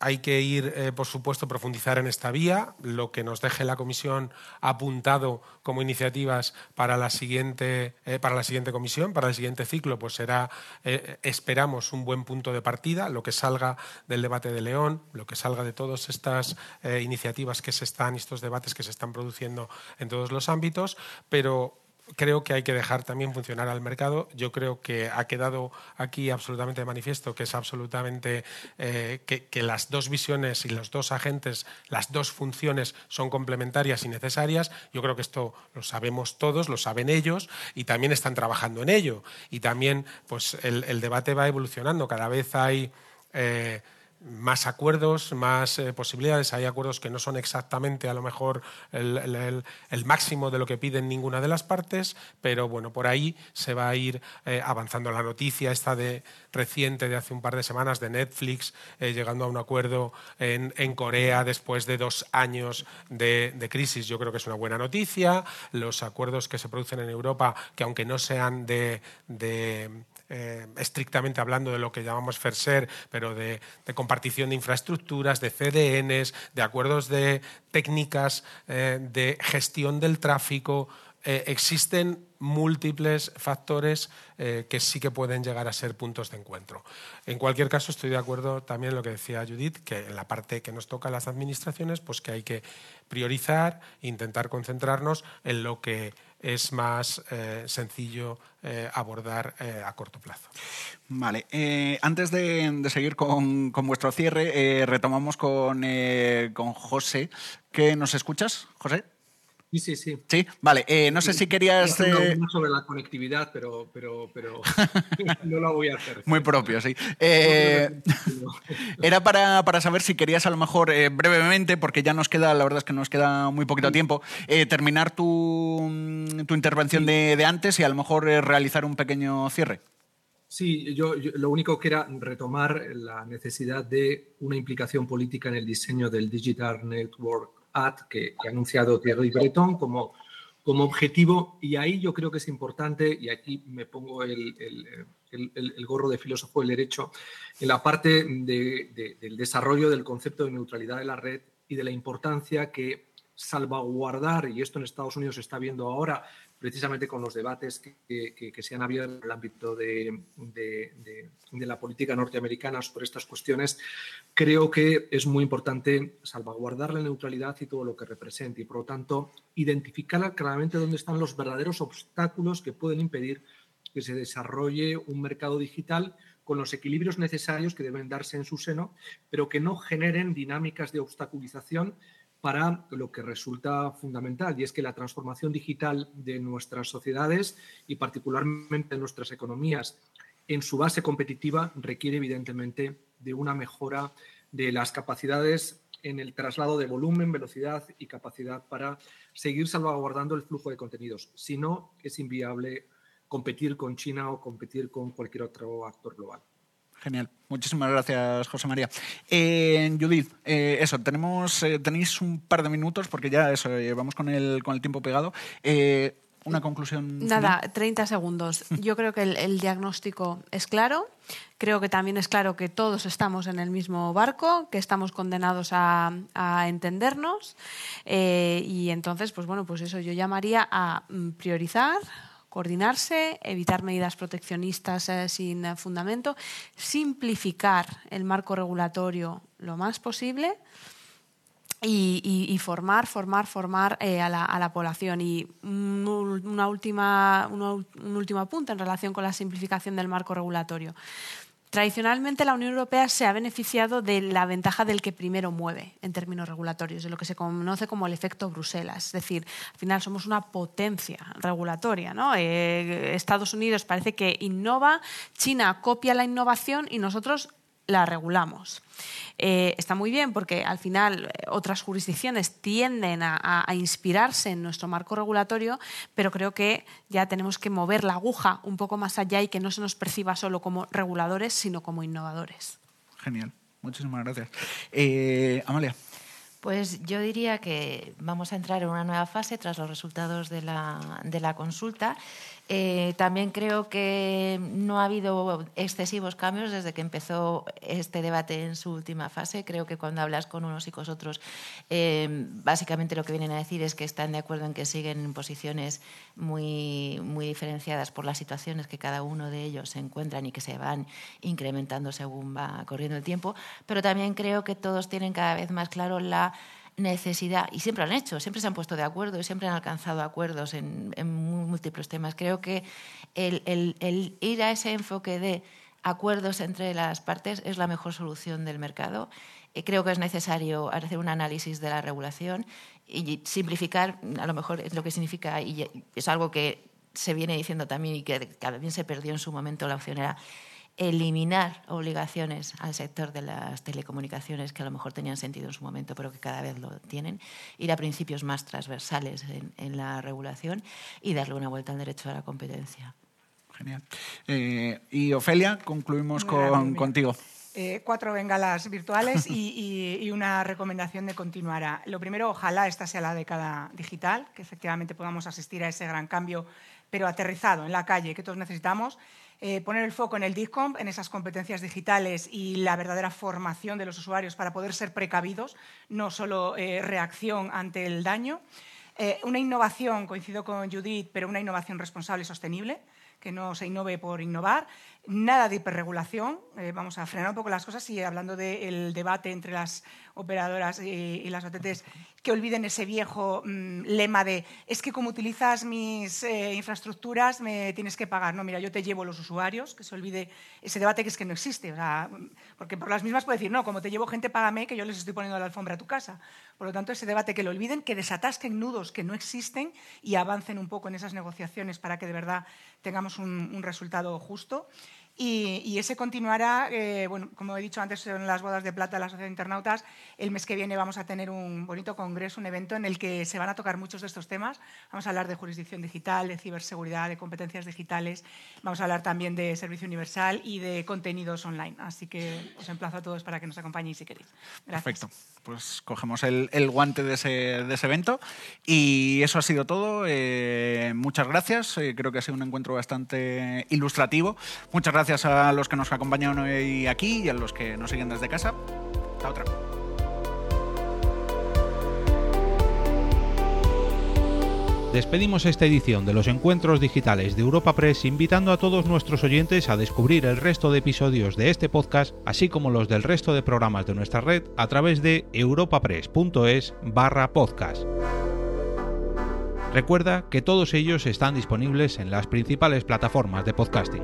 hay que ir, eh, por supuesto, profundizar en esta vía. Lo que nos deje la comisión apuntado como iniciativas para la siguiente, eh, para la siguiente comisión, para el siguiente ciclo, pues será, eh, esperamos, un buen punto de partida. Lo que salga del debate de León, lo que salga de todas estas iniciativas que se están, estos debates que se están produciendo en todos los ámbitos, pero creo que hay que dejar también funcionar al mercado. Yo creo que ha quedado aquí absolutamente manifiesto que es absolutamente eh, que, las dos visiones y los dos agentes, las dos funciones son complementarias y necesarias. Yo creo que esto lo sabemos todos, lo saben ellos y también están trabajando en ello. Y también, pues el, debate va evolucionando. Cada vez hay eh, más acuerdos, más eh, posibilidades. Hay acuerdos que no son exactamente a lo mejor el, máximo de lo que piden ninguna de las partes, pero bueno, por ahí se va a ir eh, avanzando. La noticia esta de reciente de hace un par de semanas de Netflix eh, llegando a un acuerdo en, Corea después de dos años de, crisis, yo creo que es una buena noticia. Los acuerdos que se producen en Europa, que aunque no sean de eh, estrictamente hablando de lo que llamamos FERSER, pero de, compartición de infraestructuras, de CDNs, de acuerdos de técnicas eh, de gestión del tráfico. Eh, existen múltiples factores que sí que pueden llegar a ser puntos de encuentro. En cualquier caso, estoy de acuerdo también en lo que decía Judith, que en la parte que nos toca a las administraciones, pues que hay que priorizar, intentar concentrarnos en lo que es más eh, sencillo eh, abordar eh, a corto plazo. Vale, antes de, seguir con, con vuestro cierre, retomamos con, con José. ¿Qué nos escuchas, José? Sí, sí, sí. Sí, vale. Eh, no sé si querías. Eh... sobre la conectividad, pero, pero, pero no lo voy a hacer. Muy propio, sí. Eh, era para, para, saber si querías, a lo mejor eh, brevemente, porque ya nos queda, la verdad es que nos queda muy poquito tiempo, terminar tu, tu intervención de, de, antes y a lo mejor realizar un pequeño cierre. Sí, yo, lo único que era retomar la necesidad de una implicación política en el diseño del Digital Network que, ha anunciado Thierry Breton como, como objetivo. Y ahí yo creo que es importante, y aquí me pongo el, el, gorro de filósofo del derecho, en la parte del desarrollo del concepto de neutralidad de la red y de la importancia que salvaguardar, y esto en Estados Unidos se está viendo ahora, precisamente con los debates que, se han abierto en el ámbito de, la política norteamericana sobre estas cuestiones, creo que es muy importante salvaguardar la neutralidad y todo lo que represente y, por lo tanto, identificar claramente dónde están los verdaderos obstáculos que pueden impedir que se desarrolle un mercado digital con los equilibrios necesarios que deben darse en su seno, pero que no generen dinámicas de obstaculización para lo que resulta fundamental, y es que la transformación digital de nuestras sociedades y particularmente de nuestras economías en su base competitiva requiere evidentemente de una mejora de las capacidades en el traslado de volumen, velocidad y capacidad para seguir salvaguardando el flujo de contenidos. Si no, es inviable competir con China o competir con cualquier otro actor global. Genial. Muchísimas gracias, José María. Eh, Judith, eh, eso, tenemos, eh, tenéis un par de minutos porque ya eso, vamos con el, con el tiempo pegado. una conclusión. Nada, 30 segundos. Yo creo que el, diagnóstico es claro. Creo que también es claro que todos estamos en el mismo barco, que estamos condenados a, a entendernos. y entonces, pues bueno, pues eso yo llamaría a mm, priorizar, coordinarse, evitar medidas proteccionistas eh, sin eh, fundamento, simplificar el marco regulatorio lo más posible y, formar, formar, formar eh, a, la, población. Y una última, un último apunte en relación con la simplificación del marco regulatorio. Tradicionalmente la Unión Europea se ha beneficiado de la ventaja del que primero mueve en términos regulatorios, de lo que se conoce como el efecto Bruselas. Es decir, al final somos una potencia regulatoria. Eh, Estados Unidos parece que innova, China copia la innovación y nosotros la regulamos. Eh, está muy bien porque al final eh, otras jurisdicciones tienden a, inspirarse en nuestro marco regulatorio, pero creo que ya tenemos que mover la aguja un poco más allá y que no se nos perciba solo como reguladores, sino como innovadores. Genial, muchísimas gracias. Eh, Amalia. Pues yo diría que vamos a entrar en una nueva fase tras los resultados de la, de la consulta eh, también creo que no ha habido excesivos cambios desde que empezó este debate en su última fase. Creo que cuando hablas con unos y con otros, eh, básicamente lo que vienen a decir es que están de acuerdo en que siguen en posiciones muy, muy diferenciadas por las situaciones que cada uno de ellos se encuentran y que se van incrementando según va corriendo el tiempo. Pero también creo que todos tienen cada vez más claro la necesidad, y siempre lo han hecho, siempre se han puesto de acuerdo y siempre han alcanzado acuerdos en, múltiples temas. Creo que el, ir a ese enfoque de acuerdos entre las partes es la mejor solución del mercado. Eh, creo que es necesario hacer un análisis de la regulación y simplificar, a lo mejor es lo que significa, y es algo que se viene diciendo también y que también se perdió en su momento, la opción era eliminar obligaciones al sector de las telecomunicaciones que a lo mejor tenían sentido en su momento, pero que cada vez lo tienen, ir a principios más transversales en, la regulación y darle una vuelta al derecho a la competencia. Genial. Eh, y Ofelia, concluimos con, contigo. Eh, cuatro bengalas virtuales y, y, una recomendación de continuar. Lo primero, ojalá esta sea la década digital, que efectivamente podamos asistir a ese gran cambio, pero aterrizado en la calle que todos necesitamos. Eh, poner el foco en el DISCOM, en esas competencias digitales y la verdadera formación de los usuarios para poder ser precavidos, no solo eh, reacción ante el daño. Eh, una innovación, coincido con Judith, pero una innovación responsable y sostenible, que no se innove por innovar. Nada de hiperregulación. vamos a frenar un poco las cosas y hablando del debate entre las operadoras y, las OTTs, que olviden ese viejo mm, lema de es que como utilizas mis eh, infraestructuras me tienes que pagar. No, mira, yo te llevo los usuarios, que se olvide ese debate que es que no existe. porque por las mismas puede decir, no, como te llevo gente, págame, que yo les estoy poniendo la alfombra a tu casa. Por lo tanto, ese debate que lo olviden, que desatasquen nudos que no existen y avancen un poco en esas negociaciones para que de verdad tengamos un resultado justo. Y, ese continuará, eh, bueno, como he dicho antes, en las bodas de plata de la Asociación de Internautas. El mes que viene vamos a tener un bonito congreso, un evento en el que se van a tocar muchos de estos temas. Vamos a hablar de jurisdicción digital, de ciberseguridad, de competencias digitales. Vamos a hablar también de servicio universal y de contenidos online. Así que os emplazo a todos para que nos acompañéis si queréis. Perfecto. Pues cogemos el, guante de ese, evento. Y eso ha sido todo. Eh, muchas gracias. Eh, creo que ha sido un encuentro bastante ilustrativo. Muchas gracias a los que nos acompañan hoy aquí y a los que nos siguen desde casa. Hasta otra. Despedimos esta edición de los encuentros digitales de Europa Press invitando a todos nuestros oyentes a descubrir el resto de episodios de este podcast, así como los del resto de programas de nuestra red a través de europapress.es barra podcast. Recuerda que todos ellos están disponibles en las principales plataformas de podcasting.